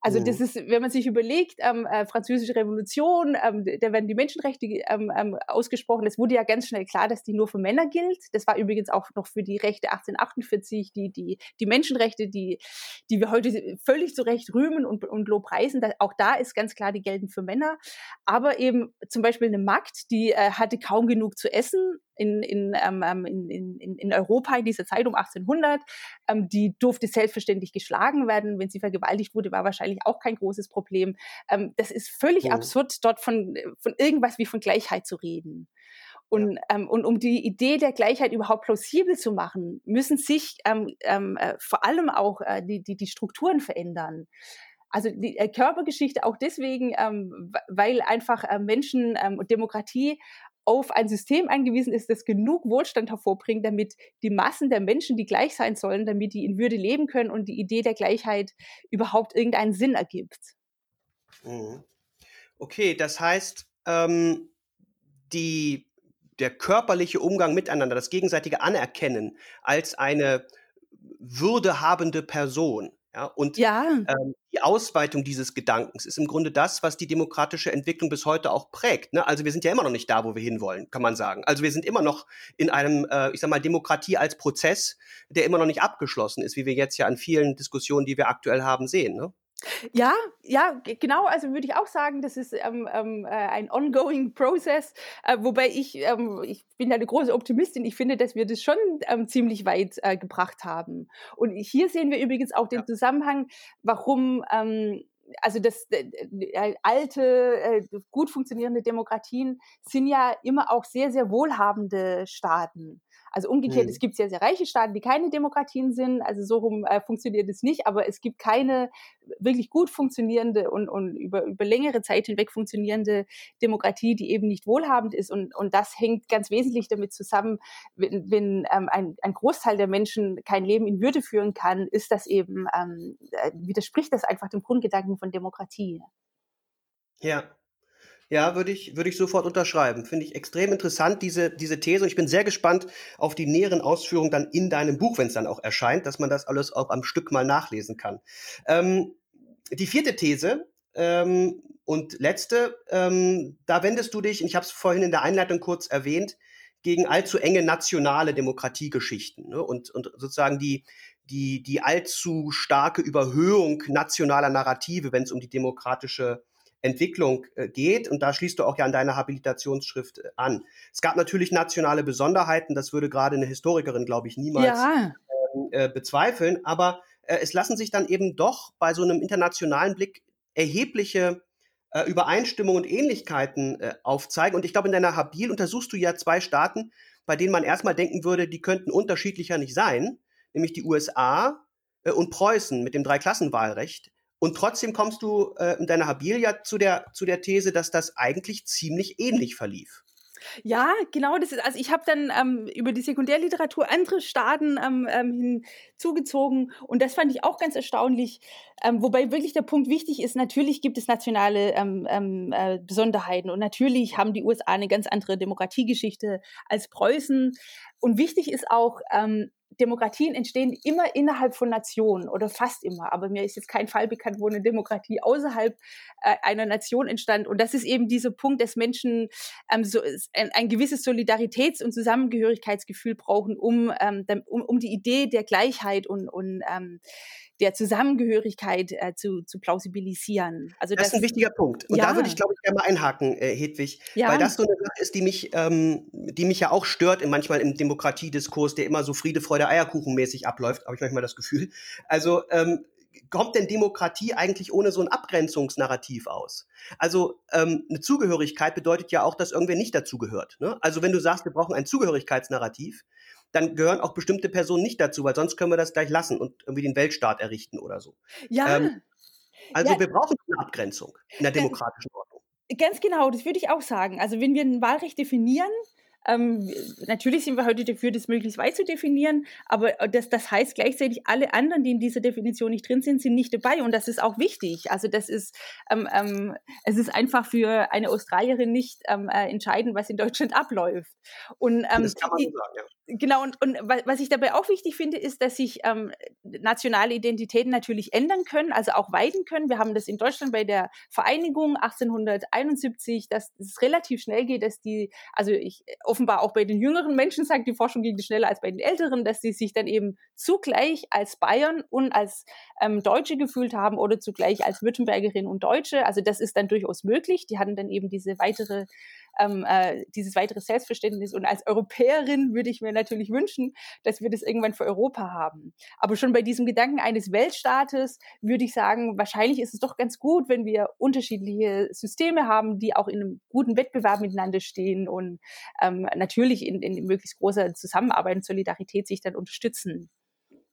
Also das mhm. ist, wenn man sich überlegt, ähm, äh, französische Revolution, ähm, da werden die Menschenrechte ähm, ähm, ausgesprochen. Es wurde ja ganz schnell klar, dass die nur für Männer gilt. Das war übrigens auch noch für die Rechte 1848, die, die, die Menschenrechte, die, die wir heute völlig zu Recht rühmen und, und lobpreisen. Da, auch da ist ganz klar, die gelten für Männer. Aber eben zum Beispiel eine Magd, die äh, hatte kaum genug zu essen in, in, ähm, ähm in, in, in Europa in dieser Zeit um 1800. Ähm, die durfte selbstverständlich geschlagen werden. Wenn sie vergewaltigt wurde, war wahrscheinlich auch kein großes Problem. Ähm, das ist völlig mhm. absurd, dort von, von irgendwas wie von Gleichheit zu reden. Und, ja. ähm, und um die Idee der Gleichheit überhaupt plausibel zu machen, müssen sich ähm, ähm, äh, vor allem auch äh, die, die, die Strukturen verändern. Also die äh, Körpergeschichte auch deswegen, ähm, weil einfach äh, Menschen ähm, und Demokratie auf ein System angewiesen ist, das genug Wohlstand hervorbringt, damit die Massen der Menschen, die gleich sein sollen, damit die in Würde leben können und die Idee der Gleichheit überhaupt irgendeinen Sinn ergibt. Mhm. Okay, das heißt, ähm, die, der körperliche Umgang miteinander, das gegenseitige Anerkennen als eine würdehabende Person, ja, und ja. Ähm, die Ausweitung dieses Gedankens ist im Grunde das, was die demokratische Entwicklung bis heute auch prägt. Ne? Also wir sind ja immer noch nicht da, wo wir hinwollen, kann man sagen. Also wir sind immer noch in einem, äh, ich sag mal, Demokratie als Prozess, der immer noch nicht abgeschlossen ist, wie wir jetzt ja an vielen Diskussionen, die wir aktuell haben, sehen. Ne? Ja, ja, genau. Also würde ich auch sagen, das ist ähm, ähm, äh, ein ongoing process. Äh, wobei ich, ähm, ich bin eine große Optimistin. Ich finde, dass wir das schon ähm, ziemlich weit äh, gebracht haben. Und hier sehen wir übrigens auch den ja. Zusammenhang, warum ähm, also das äh, alte, äh, gut funktionierende Demokratien sind ja immer auch sehr, sehr wohlhabende Staaten. Also umgekehrt, mhm. es gibt sehr, sehr reiche Staaten, die keine Demokratien sind. Also so rum äh, funktioniert es nicht, aber es gibt keine wirklich gut funktionierende und, und über, über längere Zeit hinweg funktionierende Demokratie, die eben nicht wohlhabend ist. Und, und das hängt ganz wesentlich damit zusammen, wenn, wenn ähm, ein, ein Großteil der Menschen kein Leben in Würde führen kann, ist das eben, ähm, äh, widerspricht das einfach dem Grundgedanken von Demokratie. Ja, ja, würde ich, würde ich sofort unterschreiben. Finde ich extrem interessant, diese, diese These. Und ich bin sehr gespannt auf die näheren Ausführungen dann in deinem Buch, wenn es dann auch erscheint, dass man das alles auch am Stück mal nachlesen kann. Ähm, die vierte These ähm, und letzte, ähm, da wendest du dich, ich habe es vorhin in der Einleitung kurz erwähnt, gegen allzu enge nationale Demokratiegeschichten ne? und, und sozusagen die, die, die allzu starke Überhöhung nationaler Narrative, wenn es um die demokratische Entwicklung äh, geht. Und da schließt du auch ja an deiner Habilitationsschrift äh, an. Es gab natürlich nationale Besonderheiten, das würde gerade eine Historikerin, glaube ich, niemals ja. Ähm, äh, bezweifeln. Aber äh, es lassen sich dann eben doch bei so einem internationalen Blick erhebliche äh, Übereinstimmungen und Ähnlichkeiten äh, aufzeigen. Und ich glaube, in deiner Habil untersuchst du ja zwei Staaten, bei denen man erstmal denken würde, die könnten unterschiedlicher nicht sein, nämlich die USA und Preußen mit dem Dreiklassenwahlrecht. Und trotzdem kommst du äh, in deiner Habilia zu der, zu der These, dass das eigentlich ziemlich ähnlich verlief. Ja, genau. Das ist, also ich habe dann ähm, über die Sekundärliteratur andere Staaten ähm, ähm, hinzugezogen und das fand ich auch ganz erstaunlich. Ähm, wobei wirklich der Punkt wichtig ist, natürlich gibt es nationale ähm, ähm, äh, Besonderheiten und natürlich haben die USA eine ganz andere Demokratiegeschichte als Preußen. Und wichtig ist auch, ähm, Demokratien entstehen immer innerhalb von Nationen oder fast immer. Aber mir ist jetzt kein Fall bekannt, wo eine Demokratie außerhalb äh, einer Nation entstand. Und das ist eben dieser Punkt, dass Menschen ähm, so, ein, ein gewisses Solidaritäts- und Zusammengehörigkeitsgefühl brauchen, um, ähm, um, um die Idee der Gleichheit und, und ähm, der Zusammengehörigkeit äh, zu, zu plausibilisieren. Also das, das ist ein wichtiger Punkt. Und ja. da würde ich, glaube ich, gerne mal einhaken, äh, Hedwig, ja. weil das so eine Sache ist, die mich, ähm, die mich ja auch stört, manchmal im Demokratiediskurs, der immer so Friede, Freude, Eierkuchenmäßig abläuft, habe ich manchmal das Gefühl. Also ähm, kommt denn Demokratie eigentlich ohne so ein Abgrenzungsnarrativ aus? Also ähm, eine Zugehörigkeit bedeutet ja auch, dass irgendwer nicht dazugehört. Ne? Also wenn du sagst, wir brauchen ein Zugehörigkeitsnarrativ, dann gehören auch bestimmte Personen nicht dazu, weil sonst können wir das gleich lassen und irgendwie den Weltstaat errichten oder so. Ja. Ähm, also ja. wir brauchen eine Abgrenzung in der demokratischen Ordnung. Ganz genau, das würde ich auch sagen. Also wenn wir ein Wahlrecht definieren, Ähm, natürlich sind wir heute dafür, das möglichst weit zu definieren, aber äh, das, das heißt gleichzeitig, alle anderen, die in dieser Definition nicht drin sind, sind nicht dabei und das ist auch wichtig. Also das ist, ähm, ähm, es ist einfach für eine Australierin nicht ähm, äh, entscheidend, was in Deutschland abläuft. Und, ähm, das kann man so sagen, ja. Genau, und, und was ich dabei auch wichtig finde, ist, dass sich ähm, nationale Identitäten natürlich ändern können, also auch weiten können. Wir haben das in Deutschland bei der Vereinigung 1871, dass es relativ schnell geht, dass die, also ich offenbar auch bei den jüngeren Menschen sagt die Forschung ging schneller als bei den älteren, dass sie sich dann eben zugleich als Bayern und als ähm, Deutsche gefühlt haben oder zugleich als Württembergerin und Deutsche. Also das ist dann durchaus möglich. Die hatten dann eben diese weitere ähm, äh, dieses weitere Selbstverständnis. Und als Europäerin würde ich mir natürlich wünschen, dass wir das irgendwann für Europa haben. Aber schon bei diesem Gedanken eines Weltstaates würde ich sagen, wahrscheinlich ist es doch ganz gut, wenn wir unterschiedliche Systeme haben, die auch in einem guten Wettbewerb miteinander stehen und ähm, natürlich in, in möglichst großer Zusammenarbeit und Solidarität sich dann unterstützen.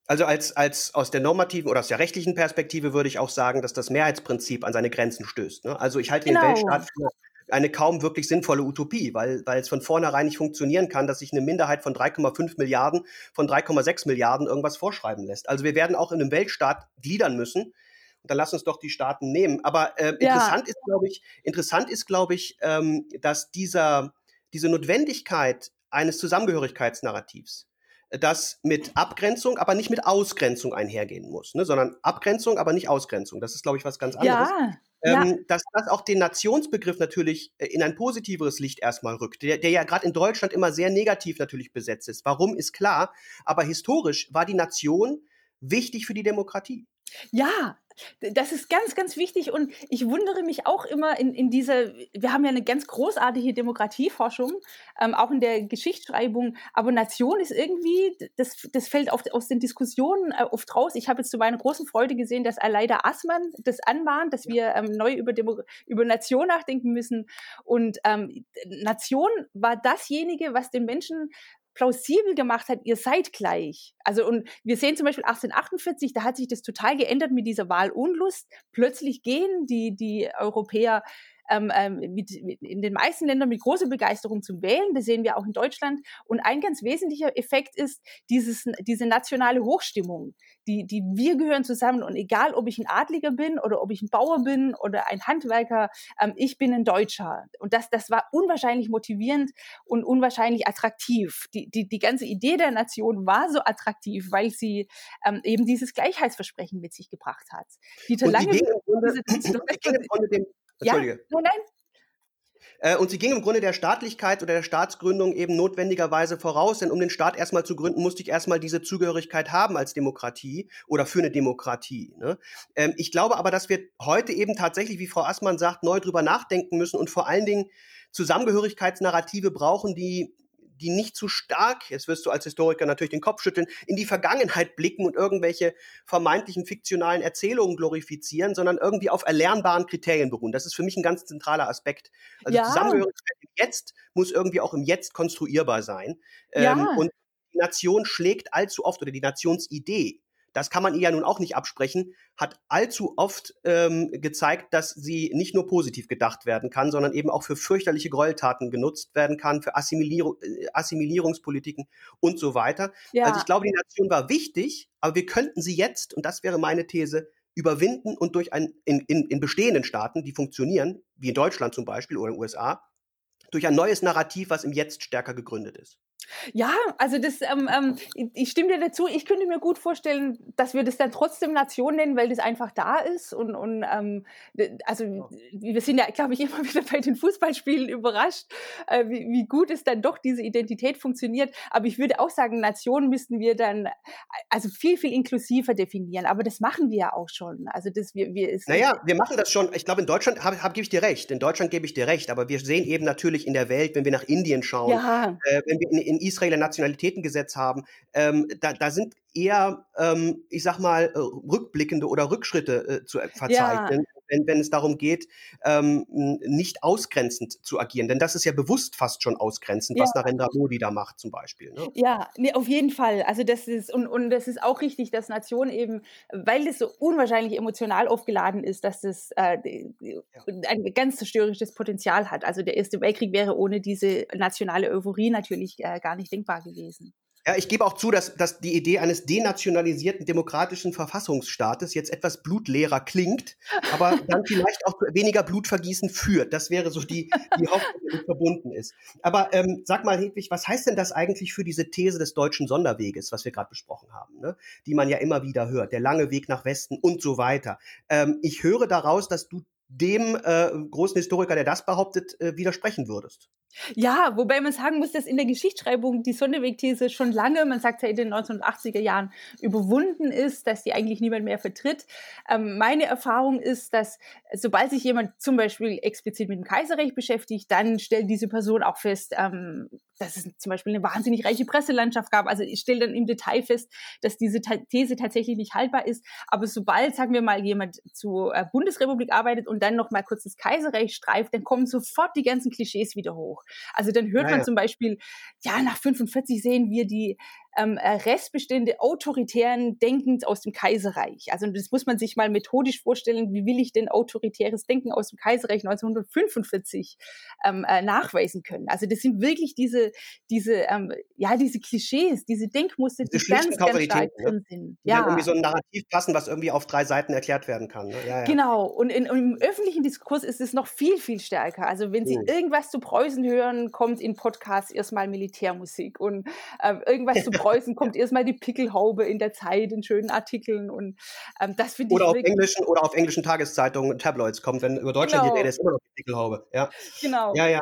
Also als, als aus der normativen oder aus der rechtlichen Perspektive würde ich auch sagen, dass das Mehrheitsprinzip an seine Grenzen stößt. Ne? Also ich halte genau. den Weltstaat für eine kaum wirklich sinnvolle Utopie, weil, weil es von vornherein nicht funktionieren kann, dass sich eine Minderheit von 3,5 Milliarden von 3,6 Milliarden irgendwas vorschreiben lässt. Also wir werden auch in einem Weltstaat gliedern müssen. Und dann lass uns doch die Staaten nehmen. Aber äh, ja. interessant ist, glaube ich, interessant ist, glaube ich, ähm, dass dieser, diese Notwendigkeit eines Zusammengehörigkeitsnarrativs, äh, das mit Abgrenzung, aber nicht mit Ausgrenzung einhergehen muss, ne? sondern Abgrenzung, aber nicht Ausgrenzung. Das ist, glaube ich, was ganz anderes. Ja ja. ähm, dass das auch den Nationsbegriff natürlich äh, in ein positiveres Licht erstmal rückt, der, der ja gerade in Deutschland immer sehr negativ natürlich besetzt ist. Warum ist klar, aber historisch war die Nation wichtig für die Demokratie. Ja, das ist ganz, ganz wichtig und ich wundere mich auch immer in, in dieser, wir haben ja eine ganz großartige Demokratieforschung, ähm, auch in der Geschichtsschreibung, aber Nation ist irgendwie, das, das fällt oft aus den Diskussionen äh, oft raus. Ich habe jetzt zu meiner großen Freude gesehen, dass Aleida Assmann das anmahnt, dass wir ähm, neu über, Demo über Nation nachdenken müssen und ähm, Nation war dasjenige, was den Menschen plausibel gemacht hat, ihr seid gleich. Also und wir sehen zum Beispiel 1848, da hat sich das total geändert mit dieser Wahlunlust. Plötzlich gehen die, die Europäer ähm, ähm, mit, mit, in den meisten Ländern mit großer Begeisterung zum Wählen. Das sehen wir auch in Deutschland. Und ein ganz wesentlicher Effekt ist dieses, diese nationale Hochstimmung. Die, die wir gehören zusammen und egal, ob ich ein Adliger bin oder ob ich ein Bauer bin oder ein Handwerker, ähm, ich bin ein Deutscher. Und das, das war unwahrscheinlich motivierend und unwahrscheinlich attraktiv. Die, die, die ganze Idee der Nation war so attraktiv, weil sie ähm, eben dieses Gleichheitsversprechen mit sich gebracht hat. Dieter Lange, die Entschuldige. Ja, nein, äh, und sie ging im Grunde der Staatlichkeit oder der Staatsgründung eben notwendigerweise voraus, denn um den Staat erstmal zu gründen, musste ich erstmal diese Zugehörigkeit haben als Demokratie oder für eine Demokratie. Ne? Ähm, ich glaube aber, dass wir heute eben tatsächlich, wie Frau Assmann sagt, neu drüber nachdenken müssen und vor allen Dingen Zusammengehörigkeitsnarrative brauchen, die die nicht zu stark, jetzt wirst du als Historiker natürlich den Kopf schütteln, in die Vergangenheit blicken und irgendwelche vermeintlichen fiktionalen Erzählungen glorifizieren, sondern irgendwie auf erlernbaren Kriterien beruhen. Das ist für mich ein ganz zentraler Aspekt. Also ja. Zusammengehörigkeit im Jetzt muss irgendwie auch im Jetzt konstruierbar sein. Ja. Ähm, und die Nation schlägt allzu oft oder die Nationsidee das kann man ihr ja nun auch nicht absprechen, hat allzu oft ähm, gezeigt, dass sie nicht nur positiv gedacht werden kann, sondern eben auch für fürchterliche Gräueltaten genutzt werden kann, für Assimilierung, äh, Assimilierungspolitiken und so weiter. Ja. Also ich glaube, die Nation war wichtig, aber wir könnten sie jetzt, und das wäre meine These, überwinden und durch ein, in, in, in bestehenden Staaten, die funktionieren, wie in Deutschland zum Beispiel oder in den USA, durch ein neues Narrativ, was im Jetzt stärker gegründet ist. Ja, also das, ähm, ähm, ich stimme dir dazu. Ich könnte mir gut vorstellen, dass wir das dann trotzdem Nation nennen, weil das einfach da ist. Und, und ähm, also wir sind ja, glaube ich, immer wieder bei den Fußballspielen überrascht, äh, wie, wie gut es dann doch diese Identität funktioniert. Aber ich würde auch sagen, Nation müssten wir dann also viel, viel inklusiver definieren. Aber das machen wir ja auch schon. Also das wir, wir ist Naja, wir machen das schon. Ich glaube, in Deutschland hab, hab, gebe ich dir recht. In Deutschland gebe ich dir recht. Aber wir sehen eben natürlich in der Welt, wenn wir nach Indien schauen, ja. äh, wenn wir in, in in Israel ein Nationalitätengesetz haben, ähm, da, da sind eher, ähm, ich sag mal, äh, rückblickende oder Rückschritte äh, zu verzeichnen. Ja. Wenn, wenn es darum geht, ähm, nicht ausgrenzend zu agieren. Denn das ist ja bewusst fast schon ausgrenzend, ja. was Narendra Modi da macht zum Beispiel. Ne? Ja, nee, auf jeden Fall. Also das ist, und, und das ist auch richtig, dass Nationen eben, weil das so unwahrscheinlich emotional aufgeladen ist, dass das äh, ein ganz zerstörerisches Potenzial hat. Also der Erste Weltkrieg wäre ohne diese nationale Euphorie natürlich äh, gar nicht denkbar gewesen. Ja, ich gebe auch zu, dass, dass die Idee eines denationalisierten demokratischen Verfassungsstaates jetzt etwas blutleerer klingt, aber dann vielleicht auch weniger Blutvergießen führt. Das wäre so die, die Hoffnung, die verbunden ist. Aber ähm, sag mal, Hedwig, was heißt denn das eigentlich für diese These des deutschen Sonderweges, was wir gerade besprochen haben, ne? die man ja immer wieder hört, der lange Weg nach Westen und so weiter. Ähm, ich höre daraus, dass du dem äh, großen Historiker, der das behauptet, äh, widersprechen würdest. Ja, wobei man sagen muss, dass in der Geschichtsschreibung die Sonderweg-These schon lange, man sagt ja in den 1980er Jahren, überwunden ist, dass die eigentlich niemand mehr vertritt. Ähm, meine Erfahrung ist, dass sobald sich jemand zum Beispiel explizit mit dem Kaiserrecht beschäftigt, dann stellt diese Person auch fest, ähm, dass es zum Beispiel eine wahnsinnig reiche Presselandschaft gab. Also ich stelle dann im Detail fest, dass diese These tatsächlich nicht haltbar ist. Aber sobald, sagen wir mal, jemand zur äh, Bundesrepublik arbeitet und dann noch mal kurz das Kaiserreich streift, dann kommen sofort die ganzen Klischees wieder hoch. Also dann hört ja, man zum Beispiel, ja, nach 45 sehen wir die ähm, äh, Restbestände autoritären Denkens aus dem Kaiserreich. Also das muss man sich mal methodisch vorstellen, wie will ich denn autoritäres Denken aus dem Kaiserreich 1945 ähm, äh, nachweisen können. Also das sind wirklich diese, diese, ähm, ja, diese Klischees, diese Denkmuster, die ganz, ganz stark ne? drin sind. Die ja. irgendwie so ein Narrativ passen, was irgendwie auf drei Seiten erklärt werden kann. Ne? Ja, ja. Genau. Und in, im öffentlichen Diskurs ist es noch viel, viel stärker. Also wenn Sie hm. irgendwas zu Preußen hören, kommt in Podcasts erstmal Militärmusik und äh, irgendwas zu Preußen kommt erstmal die Pickelhaube in der Zeit in schönen Artikeln und ähm, das finde ich oder auf englischen oder auf englischen Tageszeitungen Tabloids kommt, wenn über Deutschland genau. die Rede ist, immer noch die Pickelhaube. Ja. Genau. Ja, ja.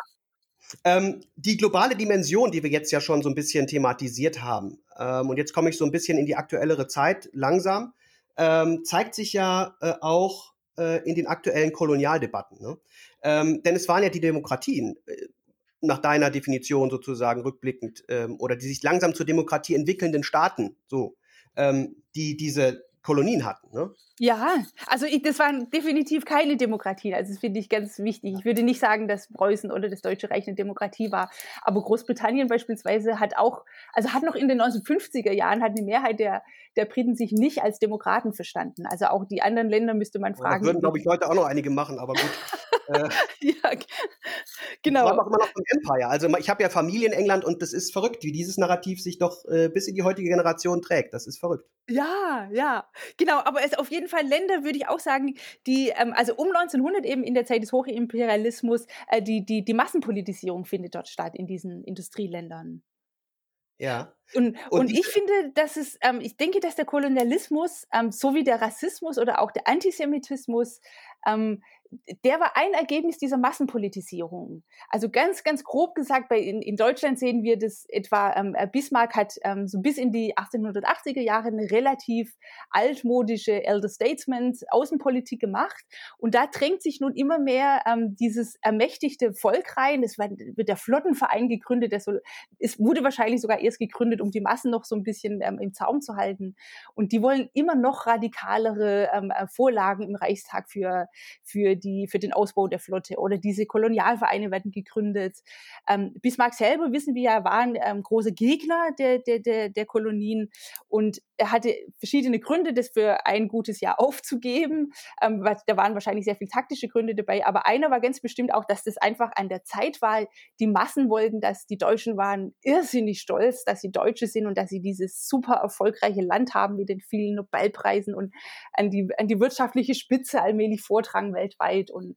Ähm, die globale Dimension, die wir jetzt ja schon so ein bisschen thematisiert haben, ähm, und jetzt komme ich so ein bisschen in die aktuellere Zeit langsam, ähm, zeigt sich ja äh, auch äh, in den aktuellen Kolonialdebatten. Ne? Ähm, denn es waren ja die Demokratien, äh, nach deiner Definition sozusagen rückblickend ähm, oder die sich langsam zur Demokratie entwickelnden Staaten, so, ähm, die diese Kolonien hatten. Ne? Ja, also ich, das waren definitiv keine Demokratien. Also das finde ich ganz wichtig. Ich würde nicht sagen, dass Preußen oder das Deutsche Reich eine Demokratie war. Aber Großbritannien beispielsweise hat auch, also hat noch in den 1950er Jahren hat eine Mehrheit der, der Briten sich nicht als Demokraten verstanden. Also auch die anderen Länder müsste man fragen. Das würden, glaube ich, heute auch noch einige machen, aber gut. äh, ja, genau. Ich auch immer noch vom Empire. Also ich habe ja Familie in England und das ist verrückt, wie dieses Narrativ sich doch äh, bis in die heutige Generation trägt. Das ist verrückt. Ja, ja, genau. Aber es auf jeden Fall Länder, würde ich auch sagen, die, ähm, also um 1900 eben in der Zeit des Hochimperialismus, äh, die, die, die Massenpolitisierung findet dort statt in diesen Industrieländern. Ja. Und, und, und ich finde, dass es, ähm, ich denke, dass der Kolonialismus ähm, sowie der Rassismus oder auch der Antisemitismus ähm, der war ein Ergebnis dieser Massenpolitisierung. Also ganz, ganz grob gesagt, bei, in, in Deutschland sehen wir das etwa, ähm, äh, Bismarck hat ähm, so bis in die 1880er Jahre eine relativ altmodische Elder Statesman Außenpolitik gemacht. Und da drängt sich nun immer mehr ähm, dieses ermächtigte Volk rein. Es wird der Flottenverein gegründet. Der es wurde wahrscheinlich sogar erst gegründet, um die Massen noch so ein bisschen ähm, im Zaum zu halten. Und die wollen immer noch radikalere ähm, äh, Vorlagen im Reichstag für, für die, für den Ausbau der Flotte oder diese Kolonialvereine werden gegründet. Ähm, Bismarck selber, wissen wir ja, war ein ähm, großer Gegner der, der, der, der Kolonien und er hatte verschiedene Gründe, das für ein gutes Jahr aufzugeben. Ähm, da waren wahrscheinlich sehr viele taktische Gründe dabei, aber einer war ganz bestimmt auch, dass das einfach an der Zeit war. Die Massen wollten, dass die Deutschen waren irrsinnig stolz, dass sie Deutsche sind und dass sie dieses super erfolgreiche Land haben mit den vielen Nobelpreisen und an die, an die wirtschaftliche Spitze allmählich vortragen weltweit und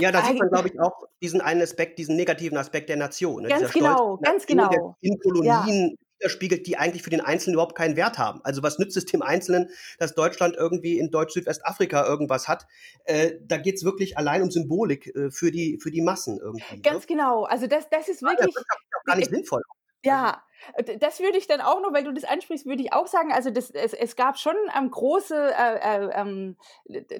ja, da sieht man, glaube ich, auch diesen einen Aspekt, diesen negativen Aspekt der Nation. Ne? Ganz genau, ganz Nation, genau. in Kolonien ja widerspiegelt, die eigentlich für den Einzelnen überhaupt keinen Wert haben. Also was nützt es dem Einzelnen, dass Deutschland irgendwie in Deutsch-Südwestafrika irgendwas hat? Äh, da geht's wirklich allein um Symbolik äh, für, die, für die Massen irgendwie. Ganz ne? genau. Also das, das ist wirklich... Ja, das ist auch gar nicht sinnvoll. Ja, Äh, das würde ich dann auch noch, weil du das ansprichst, würde ich auch sagen, also das, es, es gab schon ähm, große, äh, äh, ähm,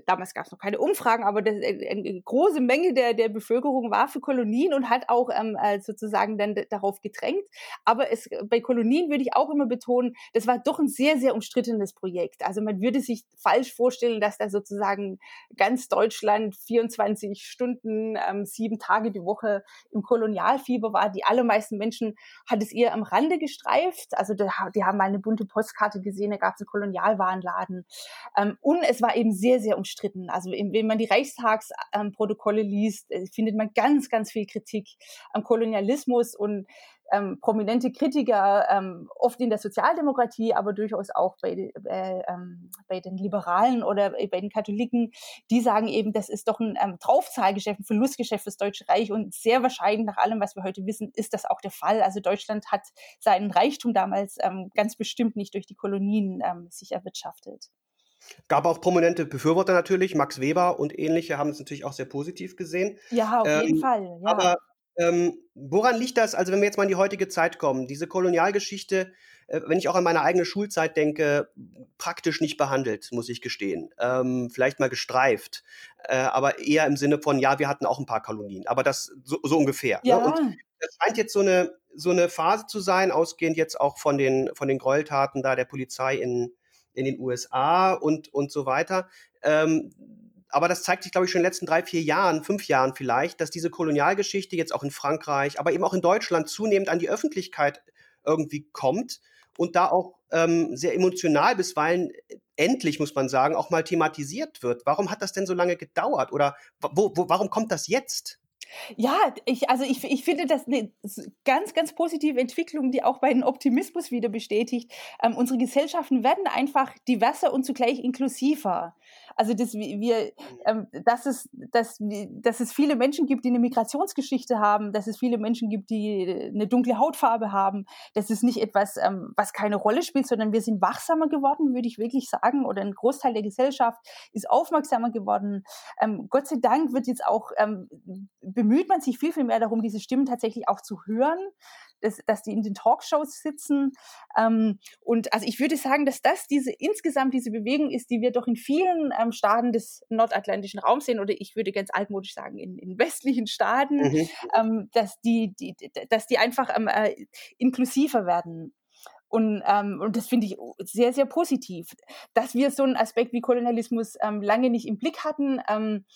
damals gab es noch keine Umfragen, aber das, äh, eine große Menge der, der Bevölkerung war für Kolonien und hat auch ähm, äh, sozusagen dann darauf gedrängt. Aber es, bei Kolonien würde ich auch immer betonen, das war doch ein sehr, sehr umstrittenes Projekt. Also man würde sich falsch vorstellen, dass da sozusagen ganz Deutschland 24 Stunden, ähm, sieben Tage die Woche im Kolonialfieber war. Die allermeisten Menschen hat es eher am Rande gestreift. Also die, die haben mal eine bunte Postkarte gesehen, da gab es einen Kolonialwarenladen. Ähm, und es war eben sehr, sehr umstritten. Also wenn man die Reichstagsprotokolle ähm, liest, äh, findet man ganz, ganz viel Kritik am Kolonialismus und ähm, prominente Kritiker, ähm, oft in der Sozialdemokratie, aber durchaus auch bei, äh, ähm, bei den Liberalen oder bei den Katholiken, die sagen eben, das ist doch ein ähm, Draufzahlgeschäft, ein Verlustgeschäft fürs Deutsche Reich und sehr wahrscheinlich nach allem, was wir heute wissen, ist das auch der Fall. Also Deutschland hat seinen Reichtum damals ähm, ganz bestimmt nicht durch die Kolonien ähm, sich erwirtschaftet. Gab auch prominente Befürworter natürlich, Max Weber und ähnliche haben es natürlich auch sehr positiv gesehen. Ja, auf jeden Fall. Ja. Aber ähm, woran liegt das, also wenn wir jetzt mal in die heutige Zeit kommen, diese Kolonialgeschichte, äh, wenn ich auch an meine eigene Schulzeit denke, praktisch nicht behandelt, muss ich gestehen. Ähm, vielleicht mal gestreift, äh, aber eher im Sinne von, ja, wir hatten auch ein paar Kolonien, aber das so, so ungefähr. Ne? Ja. Ne? Und das scheint jetzt so eine, so eine Phase zu sein, ausgehend jetzt auch von den, von den Gräueltaten da der Polizei in, in den USA und, und so weiter. Ähm, aber das zeigt sich, glaube ich, schon in den letzten drei, vier Jahren, fünf Jahren vielleicht, dass diese Kolonialgeschichte jetzt auch in Frankreich, aber eben auch in Deutschland zunehmend an die Öffentlichkeit irgendwie kommt und da auch ähm, sehr emotional bisweilen endlich, muss man sagen, auch mal thematisiert wird. Warum hat das denn so lange gedauert? Oder wo, wo, warum kommt das jetzt? Ja, ich, also ich, ich finde das eine ganz, ganz positive Entwicklung, die auch meinen Optimismus wieder bestätigt. Ähm, unsere Gesellschaften werden einfach diverser und zugleich inklusiver. Also dass wir, ähm, dass es, dass, dass es viele Menschen gibt, die eine Migrationsgeschichte haben, dass es viele Menschen gibt, die eine dunkle Hautfarbe haben. Das ist nicht etwas, ähm, was keine Rolle spielt, sondern wir sind wachsamer geworden, würde ich wirklich sagen, oder ein Großteil der Gesellschaft ist aufmerksamer geworden. Ähm, Gott sei Dank wird jetzt auch ähm, bemüht man sich viel, viel mehr darum, diese Stimmen tatsächlich auch zu hören dass, dass die in den Talkshows sitzen. Ähm, und also ich würde sagen, dass das diese insgesamt diese Bewegung ist, die wir doch in vielen ähm, Staaten des nordatlantischen Raums sehen, oder ich würde ganz altmodisch sagen, in, in westlichen Staaten, mhm. ähm, dass die, die, dass die einfach ähm, äh, inklusiver werden. Und, ähm, und das finde ich sehr, sehr positiv. Dass wir so einen Aspekt wie Kolonialismus ähm, lange nicht im Blick hatten, ähm,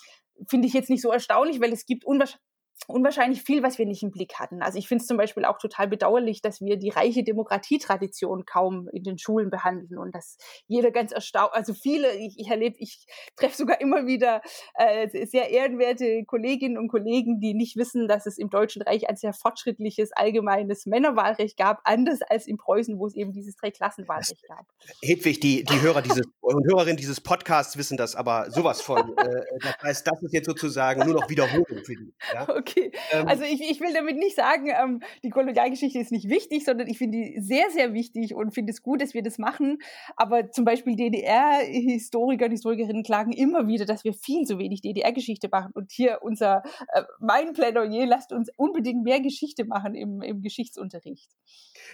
finde ich jetzt nicht so erstaunlich, weil es gibt unwahrscheinlich unwahrscheinlich viel, was wir nicht im Blick hatten. Also ich finde es zum Beispiel auch total bedauerlich, dass wir die reiche Demokratietradition kaum in den Schulen behandeln und dass jeder ganz erstaunt, also viele, ich, ich erlebe, ich treffe sogar immer wieder äh, sehr ehrenwerte Kolleginnen und Kollegen, die nicht wissen, dass es im Deutschen Reich ein sehr fortschrittliches allgemeines Männerwahlrecht gab, anders als in Preußen, wo es eben dieses Dreiklassenwahlrecht gab. Hedwig, die, die Hörer dieses und Hörerinnen dieses Podcasts wissen das aber sowas von. äh, das heißt, das ist jetzt sozusagen nur noch Wiederholung für die. Ja? Okay okay. Ähm, also ich, ich will damit nicht sagen, ähm, die Kolonialgeschichte ist nicht wichtig, sondern ich finde die sehr, sehr wichtig und finde es gut, dass wir das machen. Aber zum Beispiel DDR-Historiker und Historikerinnen klagen immer wieder, dass wir viel zu wenig DDR-Geschichte machen. Und hier unser, äh, mein Plädoyer, lasst uns unbedingt mehr Geschichte machen im, im Geschichtsunterricht.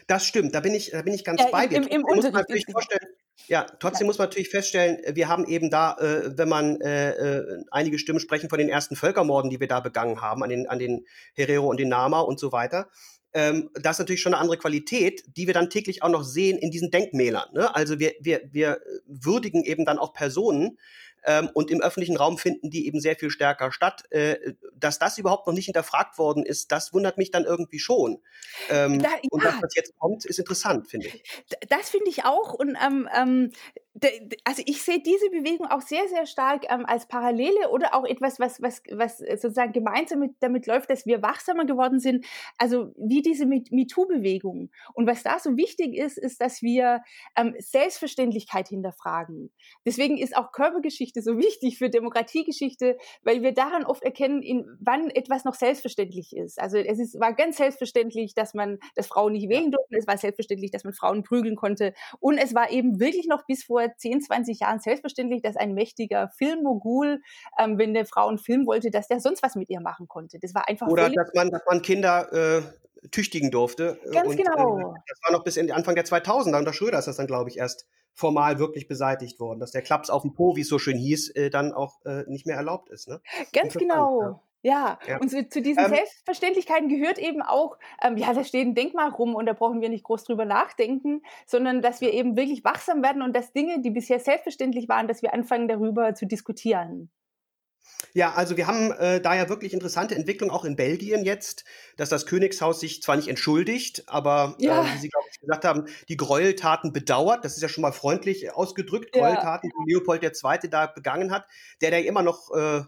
Das stimmt, da bin ich, da bin ich ganz ja, bei dir. Im, im Unterricht. Ja, trotzdem muss man natürlich feststellen, wir haben eben da, äh, wenn man äh, äh, einige Stimmen sprechen von den ersten Völkermorden, die wir da begangen haben, an den, an den Herero und den Nama und so weiter. Ähm, das ist natürlich schon eine andere Qualität, die wir dann täglich auch noch sehen in diesen Denkmälern. Ne? Also wir, wir, wir würdigen eben dann auch Personen, ähm, und im öffentlichen Raum finden die eben sehr viel stärker statt. Äh, dass das überhaupt noch nicht hinterfragt worden ist, das wundert mich dann irgendwie schon. Ähm, da, ja. Und dass das jetzt kommt, ist interessant, finde ich. Das finde ich auch. Und ähm, ähm also ich sehe diese Bewegung auch sehr, sehr stark ähm, als Parallele oder auch etwas, was, was, was sozusagen gemeinsam mit, damit läuft, dass wir wachsamer geworden sind. Also wie diese MeToo-Bewegung. Und was da so wichtig ist, ist, dass wir ähm, Selbstverständlichkeit hinterfragen. Deswegen ist auch Körpergeschichte so wichtig für Demokratiegeschichte, weil wir daran oft erkennen, in, wann etwas noch selbstverständlich ist. Also es ist, war ganz selbstverständlich, dass man, dass Frauen nicht wählen durften. Es war selbstverständlich, dass man Frauen prügeln konnte. Und es war eben wirklich noch bis vor 10, 20 Jahren selbstverständlich, dass ein mächtiger Filmmogul, ähm, wenn eine Frau einen Film wollte, dass der sonst was mit ihr machen konnte. Das war einfach Oder dass man, dass man Kinder äh, tüchtigen durfte. Ganz und, äh, genau. Äh, das war noch bis in Anfang der 2000er. Unter Schröder ist das dann, glaube ich, erst formal wirklich beseitigt worden, dass der Klaps auf dem Po, wie es so schön hieß, äh, dann auch äh, nicht mehr erlaubt ist. Ne? Ganz genau. Ja. Ja, und zu, zu diesen ähm, Selbstverständlichkeiten gehört eben auch, ähm, ja, da steht ein Denkmal rum und da brauchen wir nicht groß drüber nachdenken, sondern dass wir eben wirklich wachsam werden und dass Dinge, die bisher selbstverständlich waren, dass wir anfangen darüber zu diskutieren. Ja, also wir haben äh, da ja wirklich interessante Entwicklung auch in Belgien jetzt, dass das Königshaus sich zwar nicht entschuldigt, aber ja. äh, wie Sie glaube ich gesagt haben, die Gräueltaten bedauert. Das ist ja schon mal freundlich ausgedrückt. Ja. Gräueltaten, die Leopold II. da begangen hat, der da immer noch äh,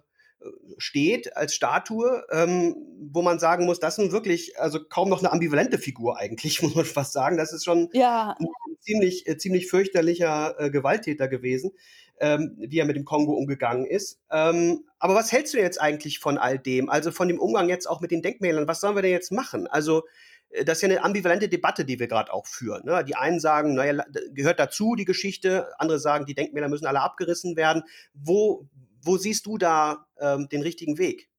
steht als Statue, ähm, wo man sagen muss, das ist nun wirklich, also kaum noch eine ambivalente Figur eigentlich, muss man fast sagen. Das ist schon ja. ein ziemlich, äh, ziemlich fürchterlicher äh, Gewalttäter gewesen ähm, wie er mit dem Kongo umgegangen ist. Ähm, aber was hältst du jetzt eigentlich von all dem? Also von dem Umgang jetzt auch mit den Denkmälern? Was sollen wir denn jetzt machen? Also äh, das ist ja eine ambivalente Debatte, die wir gerade auch führen. Ne? Die einen sagen, naja, gehört dazu die Geschichte, andere sagen, die Denkmäler müssen alle abgerissen werden. Wo, wo siehst du da ähm, den richtigen Weg?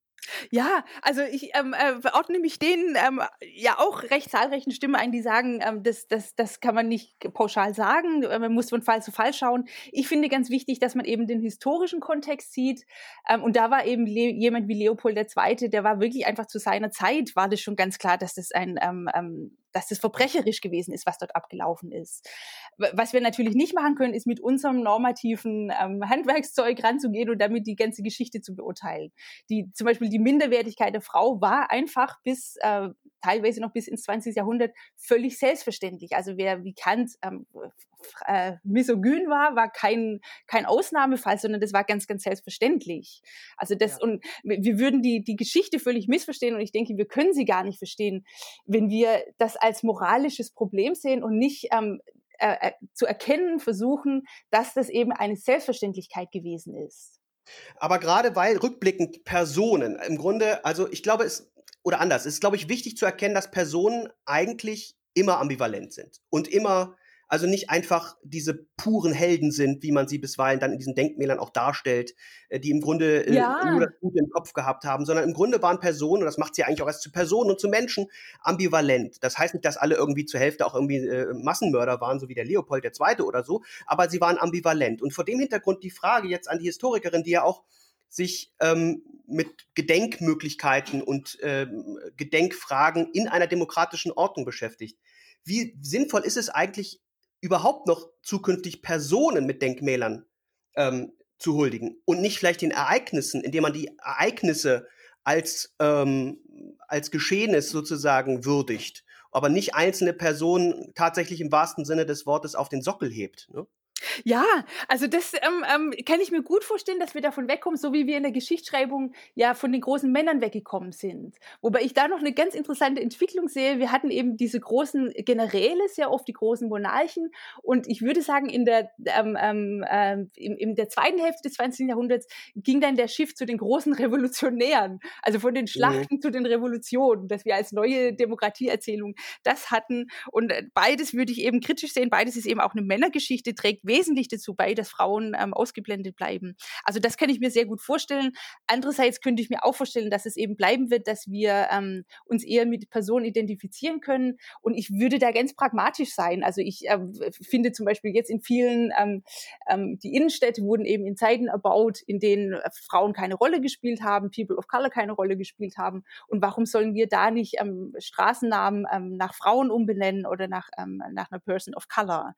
Ja, also ich ähm, äh, ordne mich denen ähm, ja auch recht zahlreichen Stimmen ein, die sagen, ähm, das, das, das kann man nicht pauschal sagen, äh, man muss von Fall zu Fall schauen. Ich finde ganz wichtig, dass man eben den historischen Kontext sieht. Ähm, und da war eben Le jemand wie Leopold II., der war wirklich einfach zu seiner Zeit, war das schon ganz klar, dass das ein ähm, ähm, dass das verbrecherisch gewesen ist, was dort abgelaufen ist. Was wir natürlich nicht machen können, ist mit unserem normativen ähm, Handwerkszeug ranzugehen und damit die ganze Geschichte zu beurteilen. Die, zum Beispiel die Minderwertigkeit der Frau war einfach bis äh, teilweise noch bis ins 20. Jahrhundert völlig selbstverständlich. Also wer wie Kant ähm, äh, misogyn war, war kein, kein Ausnahmefall, sondern das war ganz, ganz selbstverständlich. Also das, ja. und wir würden die, die Geschichte völlig missverstehen und ich denke, wir können sie gar nicht verstehen, wenn wir das als moralisches Problem sehen und nicht ähm, äh, äh, zu erkennen versuchen, dass das eben eine Selbstverständlichkeit gewesen ist. Aber gerade weil rückblickend Personen im Grunde, also ich glaube, es oder anders, es ist glaube ich wichtig zu erkennen, dass Personen eigentlich immer ambivalent sind und immer also nicht einfach diese puren Helden sind, wie man sie bisweilen dann in diesen Denkmälern auch darstellt, äh, die im Grunde äh, ja. nur das Gute im Kopf gehabt haben, sondern im Grunde waren Personen, und das macht sie eigentlich auch erst zu Personen und zu Menschen, ambivalent. Das heißt nicht, dass alle irgendwie zur Hälfte auch irgendwie äh, Massenmörder waren, so wie der Leopold II. oder so, aber sie waren ambivalent. Und vor dem Hintergrund die Frage jetzt an die Historikerin, die ja auch sich ähm, mit Gedenkmöglichkeiten und ähm, Gedenkfragen in einer demokratischen Ordnung beschäftigt. Wie sinnvoll ist es eigentlich, überhaupt noch zukünftig Personen mit Denkmälern ähm, zu huldigen und nicht vielleicht den Ereignissen, indem man die Ereignisse als, ähm, als Geschehnis sozusagen würdigt, aber nicht einzelne Personen tatsächlich im wahrsten Sinne des Wortes auf den Sockel hebt. Ne? Ja, also das ähm, ähm, kann ich mir gut vorstellen, dass wir davon wegkommen, so wie wir in der Geschichtsschreibung ja von den großen Männern weggekommen sind. Wobei ich da noch eine ganz interessante Entwicklung sehe. Wir hatten eben diese großen Generäle, sehr oft die großen Monarchen. Und ich würde sagen, in der, ähm, ähm, ähm in, in der zweiten Hälfte des 20. Jahrhunderts ging dann der Schiff zu den großen Revolutionären. Also von den mhm. Schlachten mhm. zu den Revolutionen, dass wir als neue Demokratieerzählung das hatten. Und äh, beides würde ich eben kritisch sehen. Beides ist eben auch eine Männergeschichte, trägt wesentlich dazu bei, dass Frauen ähm, ausgeblendet bleiben. Also das kann ich mir sehr gut vorstellen. Andererseits könnte ich mir auch vorstellen, dass es eben bleiben wird, dass wir ähm, uns eher mit Personen identifizieren können. Und ich würde da ganz pragmatisch sein. Also ich ähm, finde zum Beispiel jetzt in vielen, ähm, ähm, die Innenstädte wurden eben in Zeiten erbaut, in denen äh, Frauen keine Rolle gespielt haben, People of Color keine Rolle gespielt haben. Und warum sollen wir da nicht ähm, Straßennamen ähm, nach Frauen umbenennen oder nach, ähm, nach einer Person of Color?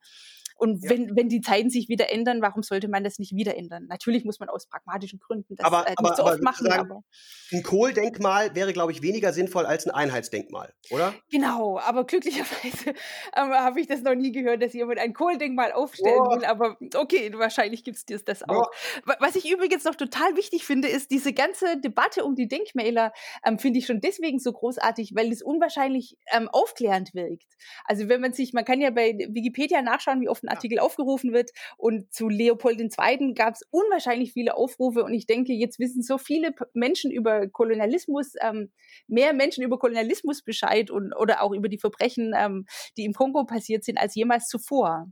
Und ja. wenn, wenn die Zeiten sich wieder ändern, warum sollte man das nicht wieder ändern? Natürlich muss man aus pragmatischen Gründen das aber, äh, nicht aber, so oft machen. Sagen, aber ein Kohldenkmal wäre, glaube ich, weniger sinnvoll als ein Einheitsdenkmal, oder? Genau, aber glücklicherweise ähm, habe ich das noch nie gehört, dass jemand ein Kohldenkmal aufstellen oh. will. Aber okay, wahrscheinlich gibt es das auch. Oh. Was ich übrigens noch total wichtig finde, ist diese ganze Debatte um die Denkmäler, ähm, finde ich schon deswegen so großartig, weil es unwahrscheinlich ähm, aufklärend wirkt. Also wenn man sich, man kann ja bei Wikipedia nachschauen, wie oft ein Artikel aufgerufen wird. Und zu Leopold II. gab es unwahrscheinlich viele Aufrufe. Und ich denke, jetzt wissen so viele Menschen über Kolonialismus, ähm, mehr Menschen über Kolonialismus Bescheid und oder auch über die Verbrechen, ähm, die im Kongo passiert sind, als jemals zuvor.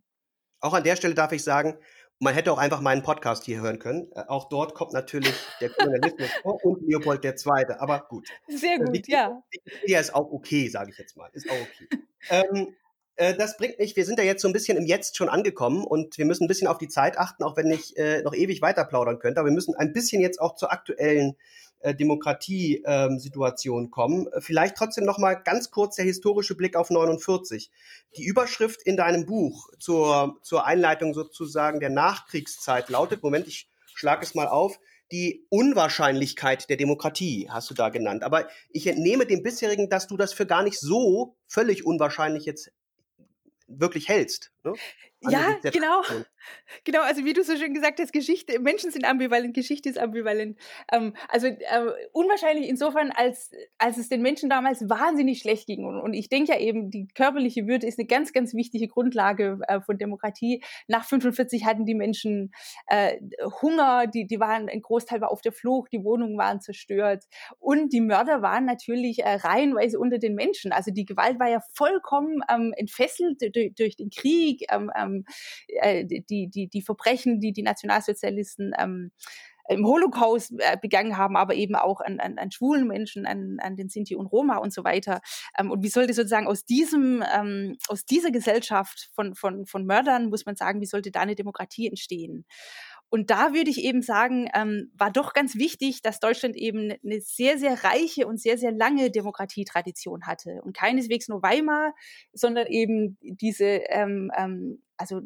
Auch an der Stelle darf ich sagen, Man hätte auch einfach meinen Podcast hier hören können. Äh, auch dort kommt natürlich der Kolonialismus vor und Leopold II. Aber gut. Sehr gut, Wikipedia, ja. Wikipedia ist auch okay, sage ich jetzt mal. Ist auch okay. ähm, äh, das bringt mich, wir sind ja jetzt so ein bisschen im Jetzt schon angekommen und wir müssen ein bisschen auf die Zeit achten, auch wenn ich äh, noch ewig weiter plaudern könnte. Aber wir müssen ein bisschen jetzt auch zur aktuellen äh, Demokratiesituation ähm, kommen. Vielleicht trotzdem noch mal ganz kurz der historische Blick auf 49. Die Überschrift in deinem Buch zur, zur Einleitung sozusagen der Nachkriegszeit lautet, Moment, ich schlage es mal auf, die Unwahrscheinlichkeit der Demokratie hast du da genannt. Aber ich entnehme dem bisherigen, dass du das für gar nicht so völlig unwahrscheinlich jetzt wirklich hältst. Ne? Ja, genau. Genau, also wie du so schön gesagt hast, Geschichte, Menschen sind ambivalent, Geschichte ist ambivalent. Ähm, also äh, unwahrscheinlich insofern, als, als es den Menschen damals wahnsinnig schlecht ging. Und, und ich denke ja eben, die körperliche Würde ist eine ganz, ganz wichtige Grundlage äh, von Demokratie. Nach 45 hatten die Menschen äh, Hunger, die, die waren, ein Großteil war auf der Flucht, die Wohnungen waren zerstört. Und die Mörder waren natürlich äh, reihenweise unter den Menschen. Also die Gewalt war ja vollkommen ähm, entfesselt durch, durch den Krieg. Ähm, ähm ähm, äh, die, die, die Verbrechen, die die Nationalsozialisten ähm, im Holocaust äh, begangen haben, aber eben auch an, an, an schwulen Menschen, an, an den Sinti und Roma und so weiter. Ähm, und wie sollte sozusagen aus diesem, ähm, aus dieser Gesellschaft von, von, von Mördern, muss man sagen, wie sollte da eine Demokratie entstehen? Und da würde ich eben sagen, ähm, war doch ganz wichtig, dass Deutschland eben eine sehr, sehr reiche und sehr, sehr lange Demokratietradition hatte. Und keineswegs nur Weimar, sondern eben diese ähm, ähm, also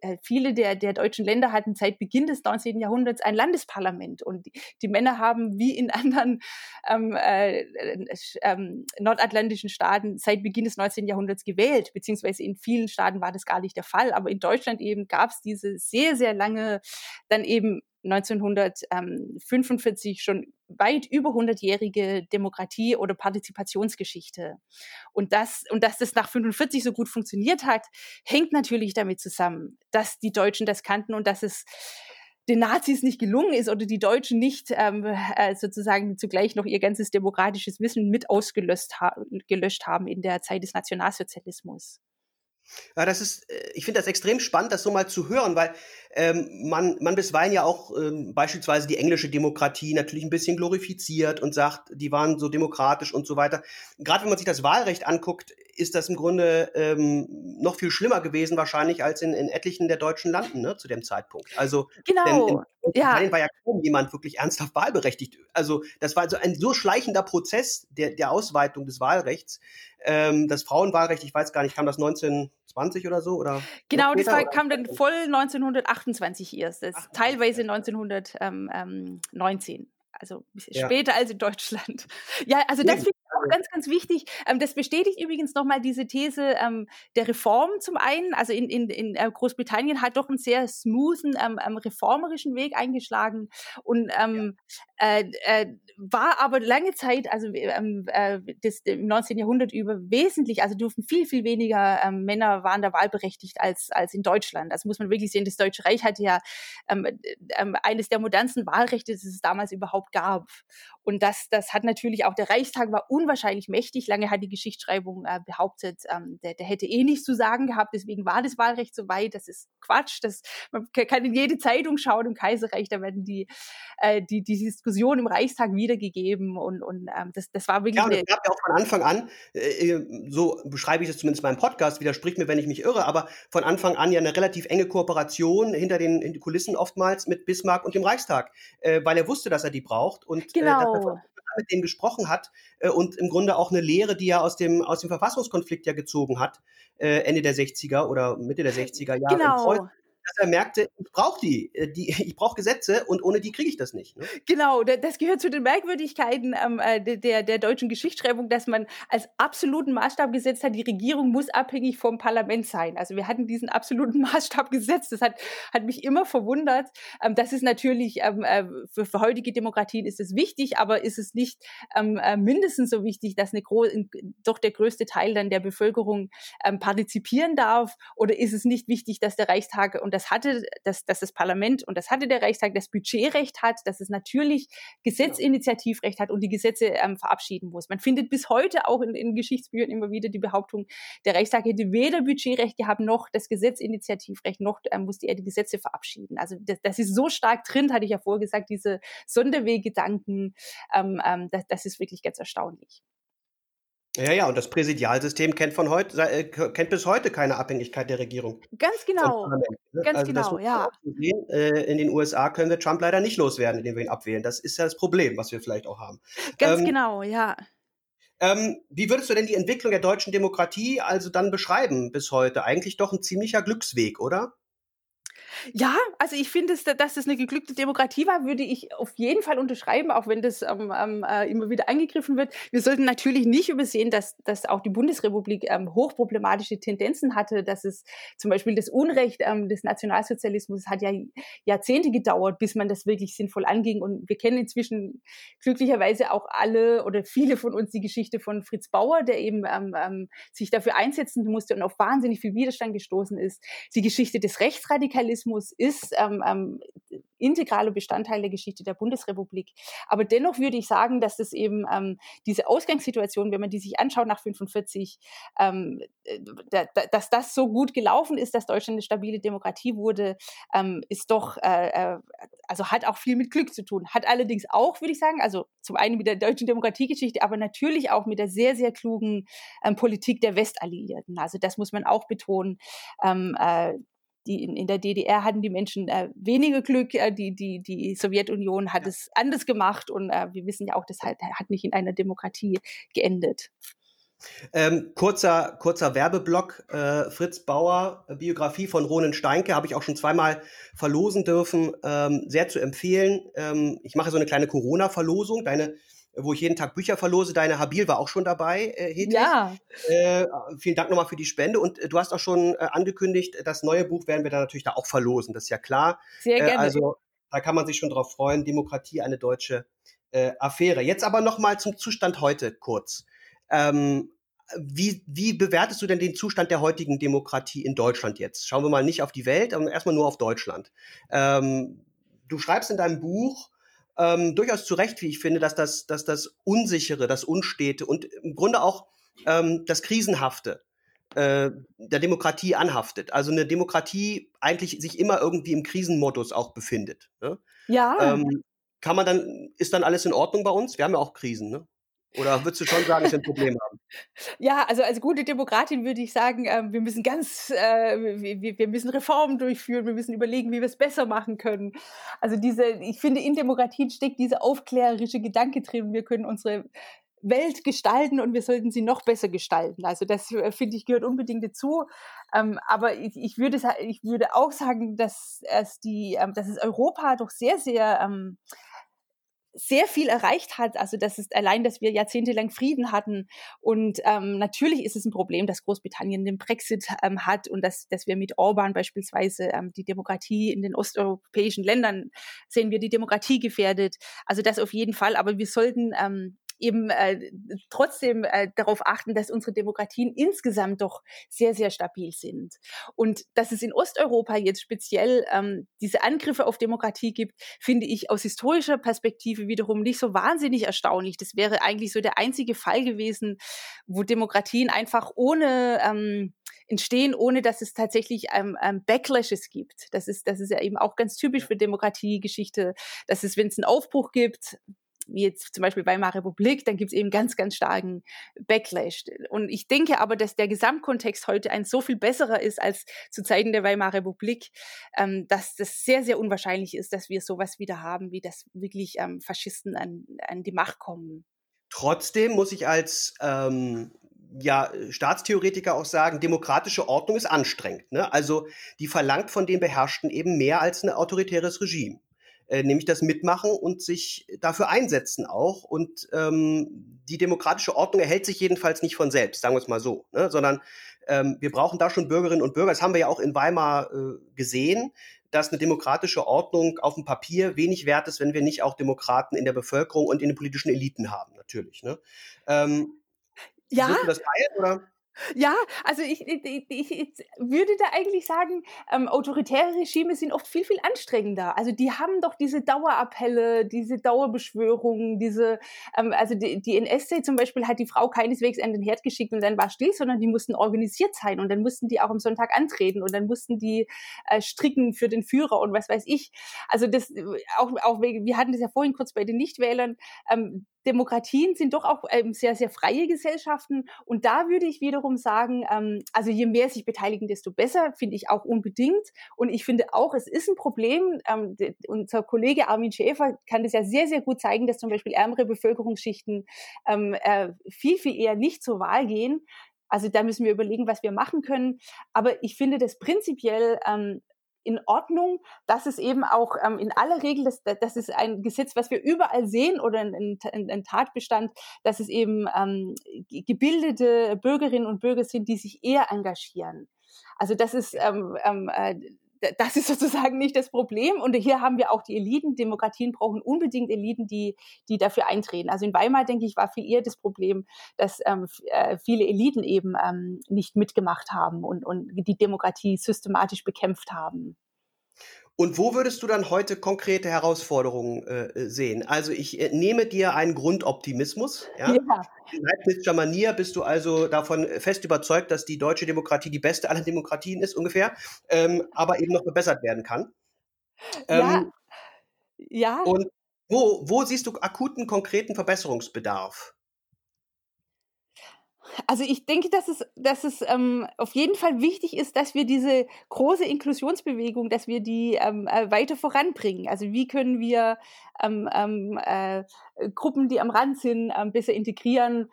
äh, viele der, der deutschen Länder hatten seit Beginn des 19. Jahrhunderts ein Landesparlament und die, die Männer haben wie in anderen ähm, äh, ähm, nordatlantischen Staaten seit Beginn des 19. Jahrhunderts gewählt, beziehungsweise in vielen Staaten war das gar nicht der Fall, aber in Deutschland eben gab es diese sehr, sehr lange dann eben 1945 schon weit über 100-jährige Demokratie- oder Partizipationsgeschichte. Und das, und dass das nach 45 so gut funktioniert hat, hängt natürlich damit zusammen, dass die Deutschen das kannten und dass es den Nazis nicht gelungen ist oder die Deutschen nicht ähm, äh, sozusagen zugleich noch ihr ganzes demokratisches Wissen mit ausgelöscht ha gelöscht haben in der Zeit des Nationalsozialismus. Ja, das ist, äh, ich finde das extrem spannend, das so mal zu hören, weil ähm, man, man bisweilen ja auch ähm, beispielsweise die englische Demokratie natürlich ein bisschen glorifiziert und sagt, die waren so demokratisch und so weiter. Gerade wenn man sich das Wahlrecht anguckt, ist das im Grunde ähm, noch viel schlimmer gewesen wahrscheinlich als in, in etlichen der deutschen Landen ne, zu dem Zeitpunkt. Also genau. In ja. Italien war ja kaum jemand wirklich ernsthaft wahlberechtigt. Also das war so ein so schleichender Prozess der, der Ausweitung des Wahlrechts. Ähm, das Frauenwahlrecht, ich weiß gar nicht, kam das 1920 oder so? Oder genau, das war, kam dann voll 1928 erst, das Ach, teilweise 1919 also ein bisschen ja. später als in Deutschland. Ja, also das ich auch ganz, ganz wichtig. Ähm, das bestätigt übrigens nochmal diese These ähm, der Reform zum einen. Also in, in, in äh, Großbritannien hat doch einen sehr smoothen, ähm, reformerischen Weg eingeschlagen und ähm, ja. äh, äh, war aber lange Zeit, also ähm, äh, das, im 19. Jahrhundert über wesentlich, also durften viel, viel weniger ähm, Männer waren da wahlberechtigt als, als in Deutschland. Das muss man wirklich sehen. Das Deutsche Reich hatte ja ähm, ähm, eines der modernsten Wahlrechte, das es damals überhaupt gab. Und das, das hat natürlich auch, der Reichstag war unwahrscheinlich mächtig. Lange hat die Geschichtsschreibung äh, behauptet, ähm, der, der hätte eh nichts zu sagen gehabt, deswegen war das Wahlrecht so weit. Das ist Quatsch. Das, man kann in jede Zeitung schauen im Kaiserreich, da werden die, äh, die, die Diskussion im Reichstag wiedergegeben und, und ähm, das, das war wirklich. Ja, und es gab ja auch von Anfang an, äh, so beschreibe ich es zumindest in meinem Podcast, widerspricht mir, wenn ich mich irre, aber von Anfang an ja eine relativ enge Kooperation hinter den, den Kulissen oftmals mit Bismarck und dem Reichstag, äh, weil er wusste, dass er die braucht und genau. äh, mit denen gesprochen hat äh, und im Grunde auch eine Lehre, die er aus dem, aus dem Verfassungskonflikt ja gezogen hat, äh, Ende der 60er oder Mitte der 60er Jahre. Genau dass er merkte, ich brauche die, äh, die, ich brauche Gesetze und ohne die kriege ich das nicht. Ne? Genau, das gehört zu den Merkwürdigkeiten ähm, äh, der, der deutschen Geschichtsschreibung, dass man als absoluten Maßstab gesetzt hat, die Regierung muss abhängig vom Parlament sein. Also wir hatten diesen absoluten Maßstab gesetzt. Das hat, hat mich immer verwundert. Ähm, das ist natürlich, ähm, äh, für, für heutige Demokratien ist es wichtig, aber ist es nicht ähm, äh, mindestens so wichtig, dass eine doch der größte Teil dann der Bevölkerung ähm, partizipieren darf? Oder ist es nicht wichtig, dass der Reichstag und und das hatte, dass, dass das Parlament und das hatte der Reichstag das Budgetrecht hat, dass es natürlich Gesetzinitiativrecht hat und die Gesetze ähm, verabschieden muss. Man findet bis heute auch in, in Geschichtsbüchern immer wieder die Behauptung, der Reichstag hätte weder Budgetrecht gehabt noch das Gesetzinitiativrecht noch ähm, musste er die Gesetze verabschieden. Also das, das ist so stark drin, hatte ich ja vorher gesagt, diese Sonderweggedanken, ähm, ähm, das, das ist wirklich ganz erstaunlich. Ja, ja, und das Präsidialsystem kennt von heute, äh, kennt bis heute keine Abhängigkeit der Regierung. Ganz genau. Ne? Ganz also genau, ja. Sehen. Äh, in den USA können wir Trump leider nicht loswerden, indem wir ihn abwählen. Das ist ja das Problem, was wir vielleicht auch haben. Ganz ähm, genau, ja. Ähm, wie würdest du denn die Entwicklung der deutschen Demokratie also dann beschreiben bis heute? Eigentlich doch ein ziemlicher Glücksweg, oder? Ja, also ich finde, dass das eine geglückte Demokratie war, würde ich auf jeden Fall unterschreiben, auch wenn das ähm, ähm, äh, immer wieder angegriffen wird. Wir sollten natürlich nicht übersehen, dass, dass auch die Bundesrepublik ähm, hochproblematische Tendenzen hatte, dass es zum Beispiel das Unrecht ähm, des Nationalsozialismus hat ja Jahrzehnte gedauert, bis man das wirklich sinnvoll anging. Und wir kennen inzwischen glücklicherweise auch alle oder viele von uns die Geschichte von Fritz Bauer, der eben ähm, ähm, sich dafür einsetzen musste und auf wahnsinnig viel Widerstand gestoßen ist. Die Geschichte des Rechtsradikalismus Sozialismus ist ähm, ähm, integraler Bestandteil der Geschichte der Bundesrepublik. Aber dennoch würde ich sagen, dass das eben ähm, diese Ausgangssituation, wenn man die sich anschaut nach 45, ähm, da, da, dass das so gut gelaufen ist, dass Deutschland eine stabile Demokratie wurde, ähm, ist doch, äh, äh, also hat auch viel mit Glück zu tun. Hat allerdings auch, würde ich sagen, also zum einen mit der deutschen Demokratiegeschichte, aber natürlich auch mit der sehr, sehr klugen ähm, Politik der Westalliierten. Also das muss man auch betonen. Ähm, äh, die in, in der DDR hatten die Menschen äh, weniger Glück, äh, die, die, die Sowjetunion hat ja. es anders gemacht und äh, wir wissen ja auch, das hat, hat nicht in einer Demokratie geendet. Ähm, kurzer, kurzer Werbeblock, äh, Fritz Bauer, Biografie von Ronen Steinke, habe ich auch schon zweimal verlosen dürfen, ähm, sehr zu empfehlen. Ähm, ich mache so eine kleine Corona-Verlosung. Deine wo ich jeden Tag Bücher verlose. Deine Habil war auch schon dabei, äh, Hedwig. Ja. Äh, vielen Dank nochmal für die Spende. Und äh, du hast auch schon äh, angekündigt, das neue Buch werden wir dann natürlich da auch verlosen. Das ist ja klar. Sehr äh, gerne. also da kann man sich schon drauf freuen. Demokratie, eine deutsche äh, Affäre. Jetzt aber nochmal zum Zustand heute kurz. Ähm, wie, wie bewertest du denn den Zustand der heutigen Demokratie in Deutschland jetzt? Schauen wir mal nicht auf die Welt, sondern erstmal nur auf Deutschland. Ähm, du schreibst in deinem Buch, ähm, durchaus zu Recht, wie ich finde, dass das, dass das Unsichere, das Unstete und im Grunde auch ähm, das Krisenhafte äh, der Demokratie anhaftet. Also eine Demokratie eigentlich sich immer irgendwie im Krisenmodus auch befindet. Ne? Ja. Ähm, kann man dann, ist dann alles in Ordnung bei uns? Wir haben ja auch Krisen, ne? Oder würdest du schon sagen, dass ein Problem haben? Ja, also als gute Demokratin würde ich sagen, äh, wir müssen ganz, äh, wir, müssen Reformen durchführen, wir müssen überlegen, wie wir es besser machen können. Also diese, ich finde, in Demokratien steckt dieser aufklärerische Gedanke drin. Wir können unsere Welt gestalten und wir sollten sie noch besser gestalten. Also das äh, finde ich gehört unbedingt dazu. Ähm, aber ich, würde, ich würde auch sagen, dass es die, ähm, dass es Europa doch sehr, sehr ähm, sehr viel erreicht hat. Also das ist allein, dass wir jahrzehntelang Frieden hatten. Und ähm, natürlich ist es ein Problem, dass Großbritannien den Brexit ähm, hat und dass, dass wir mit Orban beispielsweise ähm, die Demokratie in den osteuropäischen Ländern sehen wir die Demokratie gefährdet. Also das auf jeden Fall. Aber wir sollten ähm, eben äh, trotzdem äh, darauf achten, dass unsere Demokratien insgesamt doch sehr, sehr stabil sind. Und dass es in Osteuropa jetzt speziell ähm, diese Angriffe auf Demokratie gibt, finde ich aus historischer Perspektive wiederum nicht so wahnsinnig erstaunlich. Das wäre eigentlich so der einzige Fall gewesen, wo Demokratien einfach ohne ähm, entstehen, ohne dass es tatsächlich ähm, ähm, Backlashes gibt. Das ist, das ist ja eben auch ganz typisch für Demokratiegeschichte, dass es, wenn es einen Aufbruch gibt, wie jetzt zum Beispiel Weimarer Republik, dann gibt es eben ganz, ganz starken Backlash. Und ich denke aber, dass der Gesamtkontext heute ein so viel besserer ist als zu Zeiten der Weimarer Republik, ähm, dass das sehr, sehr unwahrscheinlich ist, dass wir sowas wieder haben, wie das wirklich ähm, Faschisten an, an die Macht kommen. Trotzdem muss ich als ähm, ja, Staatstheoretiker auch sagen, demokratische Ordnung ist anstrengend. Ne? Also die verlangt von den Beherrschten eben mehr als ein autoritäres Regime äh, nämlich das Mitmachen und sich dafür einsetzen auch. Und ähm, die demokratische Ordnung erhält sich jedenfalls nicht von selbst, sagen wir es mal so, ne? sondern ähm, wir brauchen da schon Bürgerinnen und Bürger. Das haben wir ja auch in Weimar äh, gesehen, dass eine demokratische Ordnung auf dem Papier wenig wert ist, wenn wir nicht auch Demokraten in der Bevölkerung und in den politischen Eliten haben, natürlich. Ne? Ähm, ja. das teilen, oder? Ja, also ich, ich, ich, würde da eigentlich sagen, ähm, autoritäre Regime sind oft viel, viel anstrengender. Also die haben doch diese Dauerappelle, diese Dauerbeschwörungen, diese, ähm, also die, die NSC zum Beispiel hat die Frau keineswegs an den Herd geschickt und dann war still, sondern die mussten organisiert sein und dann mussten die auch am Sonntag antreten und dann mussten die äh, stricken für den Führer und was weiß ich. Also das auch, auch wir hatten das ja vorhin kurz bei den Nichtwählern, ähm, Demokratien sind doch auch ähm, sehr, sehr freie Gesellschaften. Und da würde ich wiederum sagen, ähm, also je mehr sich beteiligen, desto besser, finde ich auch unbedingt. Und ich finde auch, es ist ein Problem. Ähm, unser Kollege Armin Schäfer kann das ja sehr, sehr gut zeigen, dass zum Beispiel ärmere Bevölkerungsschichten ähm, äh, viel, viel eher nicht zur Wahl gehen. Also da müssen wir überlegen, was wir machen können. Aber ich finde das prinzipiell ähm, in Ordnung, dass es eben auch ähm, in aller Regel, das, das ist ein Gesetz, was wir überall sehen oder ein, Tatbestand, dass es eben ähm, gebildete Bürgerinnen und Bürger sind, die sich eher engagieren. Also das ist ähm, ähm, äh, das ist sozusagen nicht das Problem. Und hier haben wir auch die Eliten. Demokratien brauchen unbedingt Eliten, die, die dafür eintreten. Also in Weimar, denke ich, war viel eher das Problem, dass ähm, äh, viele Eliten eben ähm, nicht mitgemacht haben und, und die Demokratie systematisch bekämpft haben. Und wo würdest du dann heute konkrete Herausforderungen äh, sehen? Also ich äh, nehme dir einen Grundoptimismus. Ja? ja. In Leibnizscher Manier bist du also davon fest überzeugt, dass die deutsche Demokratie die beste aller Demokratien ist ungefähr, ähm, aber eben noch verbessert werden kann. Ähm, ja. ja. Und wo, wo siehst du akuten, konkreten Verbesserungsbedarf? Also ich denke, dass es, dass es ähm, auf jeden Fall wichtig ist, dass wir diese große Inklusionsbewegung, dass wir die ähm, äh, weiter voranbringen. Also wie können wir ähm, ähm äh, Gruppen, die am Rand sind, ähm, besser integrieren?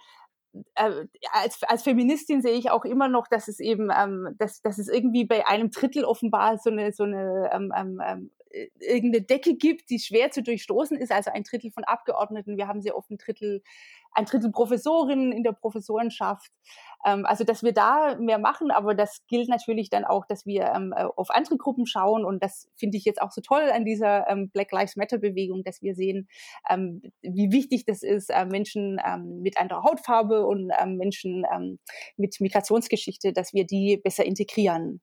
Äh, als, als Feministin sehe ich auch immer noch, dass es eben, ähm, dass, dass es irgendwie bei einem Drittel offenbar so eine, so eine irgendeine Decke gibt, die schwer zu durchstoßen ist, also ein Drittel von Abgeordneten. Wir haben sehr oft ein Drittel, ein Drittel Professorinnen in der Professorenschaft. Ähm, also, dass wir da mehr machen, aber das gilt natürlich dann auch, dass wir ähm, äh, auf andere Gruppen schauen und das finde ich jetzt auch so toll an dieser ähm, Black Lives Matter Bewegung, dass wir sehen, ähm, wie wichtig das ist, äh, Menschen ähm, mit anderer Hautfarbe und ähm, Menschen mit Migrationsgeschichte, dass wir die besser integrieren.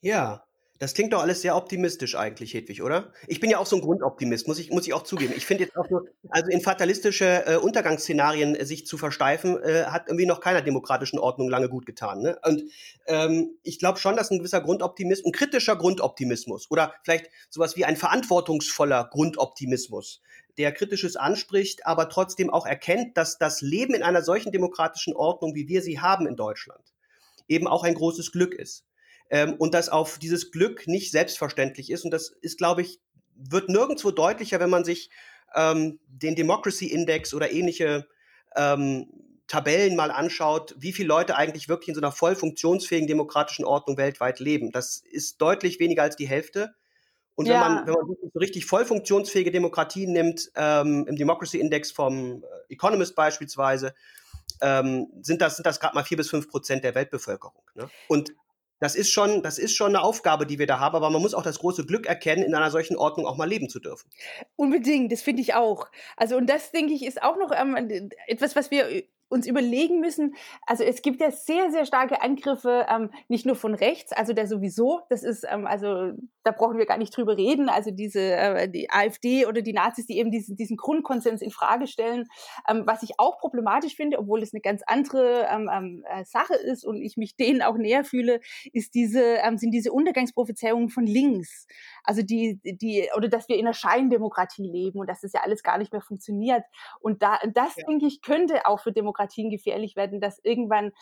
Ja, das klingt doch alles sehr optimistisch eigentlich, Hedwig, oder? Ich bin ja auch so ein Grundoptimist, muss ich, muss ich auch zugeben. Ich finde jetzt auch so, also in fatalistische äh, Untergangsszenarien äh, sich zu versteifen, äh, hat irgendwie noch keiner demokratischen Ordnung lange gut getan. Ne? Und ähm, ich glaube schon, dass ein gewisser Grundoptimismus, ein kritischer Grundoptimismus oder vielleicht sowas wie ein verantwortungsvoller Grundoptimismus, der Kritisches anspricht, aber trotzdem auch erkennt, dass das Leben in einer solchen demokratischen Ordnung, wie wir sie haben in Deutschland, eben auch ein großes Glück ist ähm, und dass auf dieses Glück nicht selbstverständlich ist. Und das ist, glaube ich, wird nirgendwo deutlicher, wenn man sich ähm, den Democracy Index oder ähnliche ähm, Tabellen mal anschaut, wie viele Leute eigentlich wirklich in so einer voll funktionsfähigen demokratischen Ordnung weltweit leben. Das ist deutlich weniger als die Hälfte. Und ja. wenn man, wenn man so richtig voll funktionsfähige Demokratien nimmt, ähm, im Democracy Index vom äh, Economist beispielsweise, ähm, sind das, sind das gerade mal vier bis fünf Prozent der Weltbevölkerung. Ne? Und das ist schon, das ist schon eine Aufgabe, die wir da haben, aber man muss auch das große Glück erkennen, in einer solchen Ordnung auch mal leben zu dürfen. Unbedingt, das finde ich auch. Also und das denke ich ist auch noch ähm, etwas, was wir uns überlegen müssen, also es gibt ja sehr, sehr starke Angriffe, ähm, nicht nur von rechts, also der sowieso, das ist, ähm, also da brauchen wir gar nicht drüber reden, also diese, äh, die AfD oder die Nazis, die eben diesen, diesen Grundkonsens in Frage stellen, ähm, was ich auch problematisch finde, obwohl es eine ganz andere ähm, ähm, äh, Sache ist und ich mich denen auch näher fühle, ist diese, ähm, sind diese Untergangsprophezeiungen von links. Also die, die, oder dass wir in einer Scheindemokratie leben und dass das ja alles gar nicht mehr funktioniert. Und da, das, ja. denke ich, könnte auch für Demokratien gefährlich werden, dass irgendwann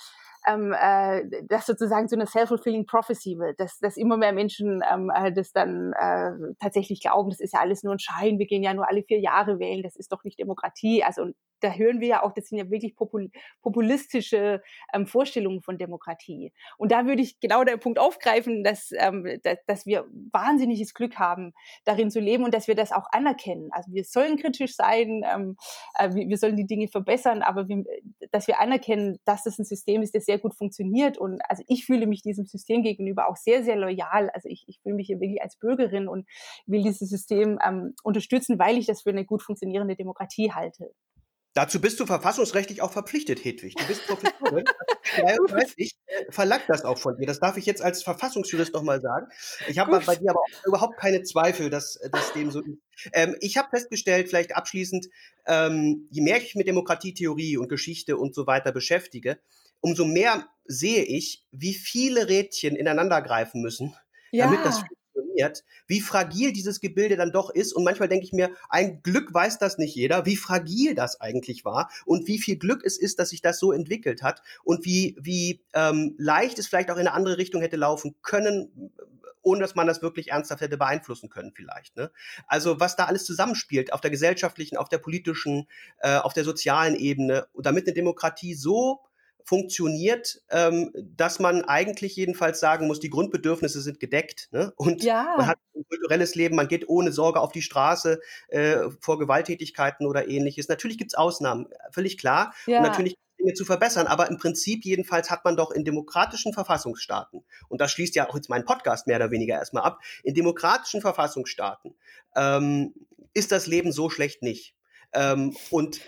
ähm, äh, das sozusagen so eine self-fulfilling prophecy wird, dass, dass immer mehr Menschen ähm, äh, das dann äh, tatsächlich glauben, das ist ja alles nur ein Schein, wir gehen ja nur alle vier Jahre wählen, das ist doch nicht Demokratie. Also und da hören wir ja auch, das sind ja wirklich popul populistische ähm, Vorstellungen von Demokratie. Und da würde ich genau den Punkt aufgreifen, dass, ähm, dass, dass wir wahnsinniges Glück haben, darin zu leben und dass wir das auch anerkennen. Also wir sollen kritisch sein, ähm, äh, wir, wir sollen die Dinge verbessern, aber wir, dass wir anerkennen, dass das ein System ist, das sehr gut funktioniert. Und also ich fühle mich diesem System gegenüber auch sehr, sehr loyal. Also ich, ich fühle mich hier wirklich als Bürgerin und will dieses System ähm, unterstützen, weil ich das für eine gut funktionierende Demokratie halte. Dazu bist du verfassungsrechtlich auch verpflichtet, Hedwig. Du bist Professorin. 32 äh, verlangt das auch von dir. Das darf ich jetzt als Verfassungsjurist nochmal sagen. Ich habe bei dir aber auch überhaupt keine Zweifel, dass, dass dem so ist. Ähm, ich habe festgestellt, vielleicht abschließend, ähm, je mehr ich mich mit Demokratietheorie und Geschichte und so weiter beschäftige, umso mehr sehe ich, wie viele Rädchen ineinander greifen müssen, ja. damit das funktioniert, wie fragil dieses Gebilde dann doch ist. Und manchmal denke ich mir, ein Glück weiß das nicht jeder, wie fragil das eigentlich war und wie viel Glück es ist, dass sich das so entwickelt hat und wie, wie ähm, leicht es vielleicht auch in eine andere Richtung hätte laufen können, ohne dass man das wirklich ernsthaft hätte beeinflussen können vielleicht. Ne? Also was da alles zusammenspielt auf der gesellschaftlichen, auf der politischen, äh, auf der sozialen Ebene, damit eine Demokratie so funktioniert, ähm, dass man eigentlich jedenfalls sagen muss, die Grundbedürfnisse sind gedeckt. Ne? Und ja. man hat ein kulturelles Leben, man geht ohne Sorge auf die Straße äh, vor Gewalttätigkeiten oder ähnliches. Natürlich gibt es Ausnahmen, völlig klar. Ja. Und natürlich Dinge zu verbessern. Aber im Prinzip jedenfalls hat man doch in demokratischen Verfassungsstaaten, und das schließt ja auch jetzt meinen Podcast mehr oder weniger erstmal ab, in demokratischen Verfassungsstaaten ähm, ist das Leben so schlecht nicht. Ähm, und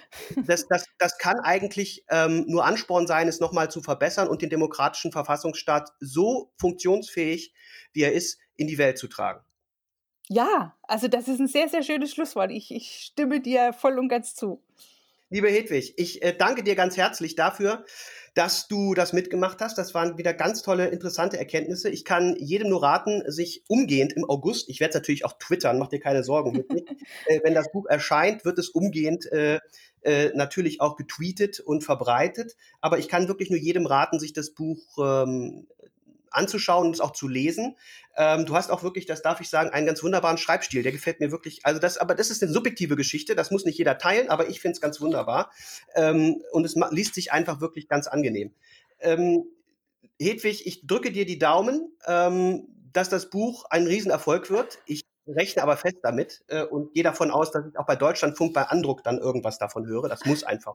das, das, das kann eigentlich ähm, nur Ansporn sein, es nochmal zu verbessern und den demokratischen Verfassungsstaat so funktionsfähig, wie er ist, in die Welt zu tragen. Ja, also das ist ein sehr, sehr schönes Schlusswort. Ich, ich stimme dir voll und ganz zu. Liebe Hedwig, ich äh, danke dir ganz herzlich dafür, dass du das mitgemacht hast. Das waren wieder ganz tolle, interessante Erkenntnisse. Ich kann jedem nur raten, sich umgehend im August, ich werde es natürlich auch twittern, mach dir keine Sorgen äh, wenn das Buch erscheint, wird es umgehend äh, äh, natürlich auch getweetet und verbreitet. Aber ich kann wirklich nur jedem raten, sich das Buch ähm, anzuschauen und es auch zu lesen. Ähm, du hast auch wirklich, das darf ich sagen, einen ganz wunderbaren Schreibstil. Der gefällt mir wirklich. Also das, aber das ist eine subjektive Geschichte. Das muss nicht jeder teilen, aber ich finde es ganz wunderbar. Ähm, und es liest sich einfach wirklich ganz angenehm. Ähm, Hedwig, ich drücke dir die Daumen, ähm, dass das Buch ein Riesenerfolg wird. Ich rechne aber fest damit äh, und gehe davon aus, dass ich auch bei Deutschlandfunk bei Andruck dann irgendwas davon höre. Das muss einfach.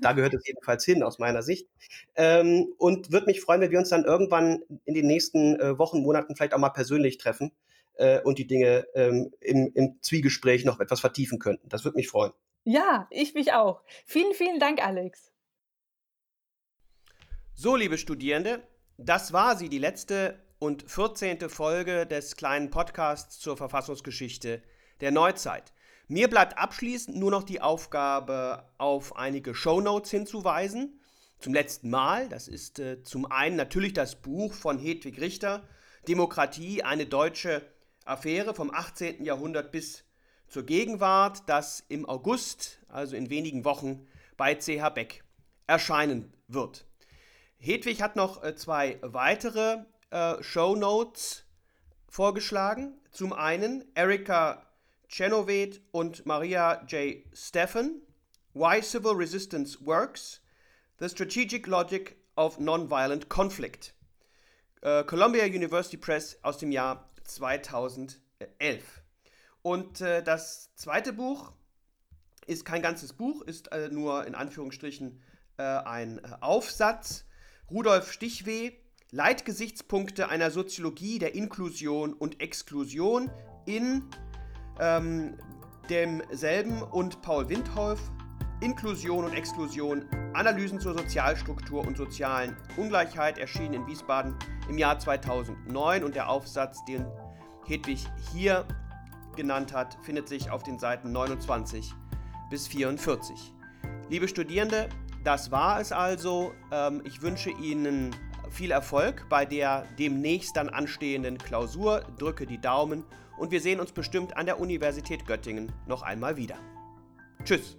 Da gehört es jedenfalls hin, aus meiner Sicht. Ähm, und würde mich freuen, wenn wir uns dann irgendwann in den nächsten äh, Wochen, Monaten vielleicht auch mal persönlich treffen äh, und die Dinge ähm, im, im Zwiegespräch noch etwas vertiefen könnten. Das würde mich freuen. Ja, ich mich auch. Vielen, vielen Dank, Alex. So, liebe Studierende, das war sie, die letzte und 14. Folge des kleinen Podcasts zur Verfassungsgeschichte der Neuzeit. Mir bleibt abschließend nur noch die Aufgabe, auf einige Shownotes hinzuweisen. Zum letzten Mal, das ist äh, zum einen natürlich das Buch von Hedwig Richter, Demokratie, eine deutsche Affäre vom 18. Jahrhundert bis zur Gegenwart, das im August, also in wenigen Wochen, bei CH Beck erscheinen wird. Hedwig hat noch äh, zwei weitere äh, Show Notes vorgeschlagen. Zum einen Erika Chenovet und Maria J. Steffen. Why Civil Resistance Works. The Strategic Logic of Nonviolent Conflict. Äh, Columbia University Press aus dem Jahr 2011. Und äh, das zweite Buch ist kein ganzes Buch, ist äh, nur in Anführungsstrichen äh, ein Aufsatz. Rudolf Stichweh, Leitgesichtspunkte einer Soziologie der Inklusion und Exklusion in ähm, demselben und Paul Windhoff, Inklusion und Exklusion, Analysen zur Sozialstruktur und sozialen Ungleichheit, erschienen in Wiesbaden im Jahr 2009 und der Aufsatz, den Hedwig hier genannt hat, findet sich auf den Seiten 29 bis 44. Liebe Studierende, das war es also. Ähm, ich wünsche Ihnen viel Erfolg bei der demnächst dann anstehenden Klausur. Drücke die Daumen und wir sehen uns bestimmt an der Universität Göttingen noch einmal wieder. Tschüss.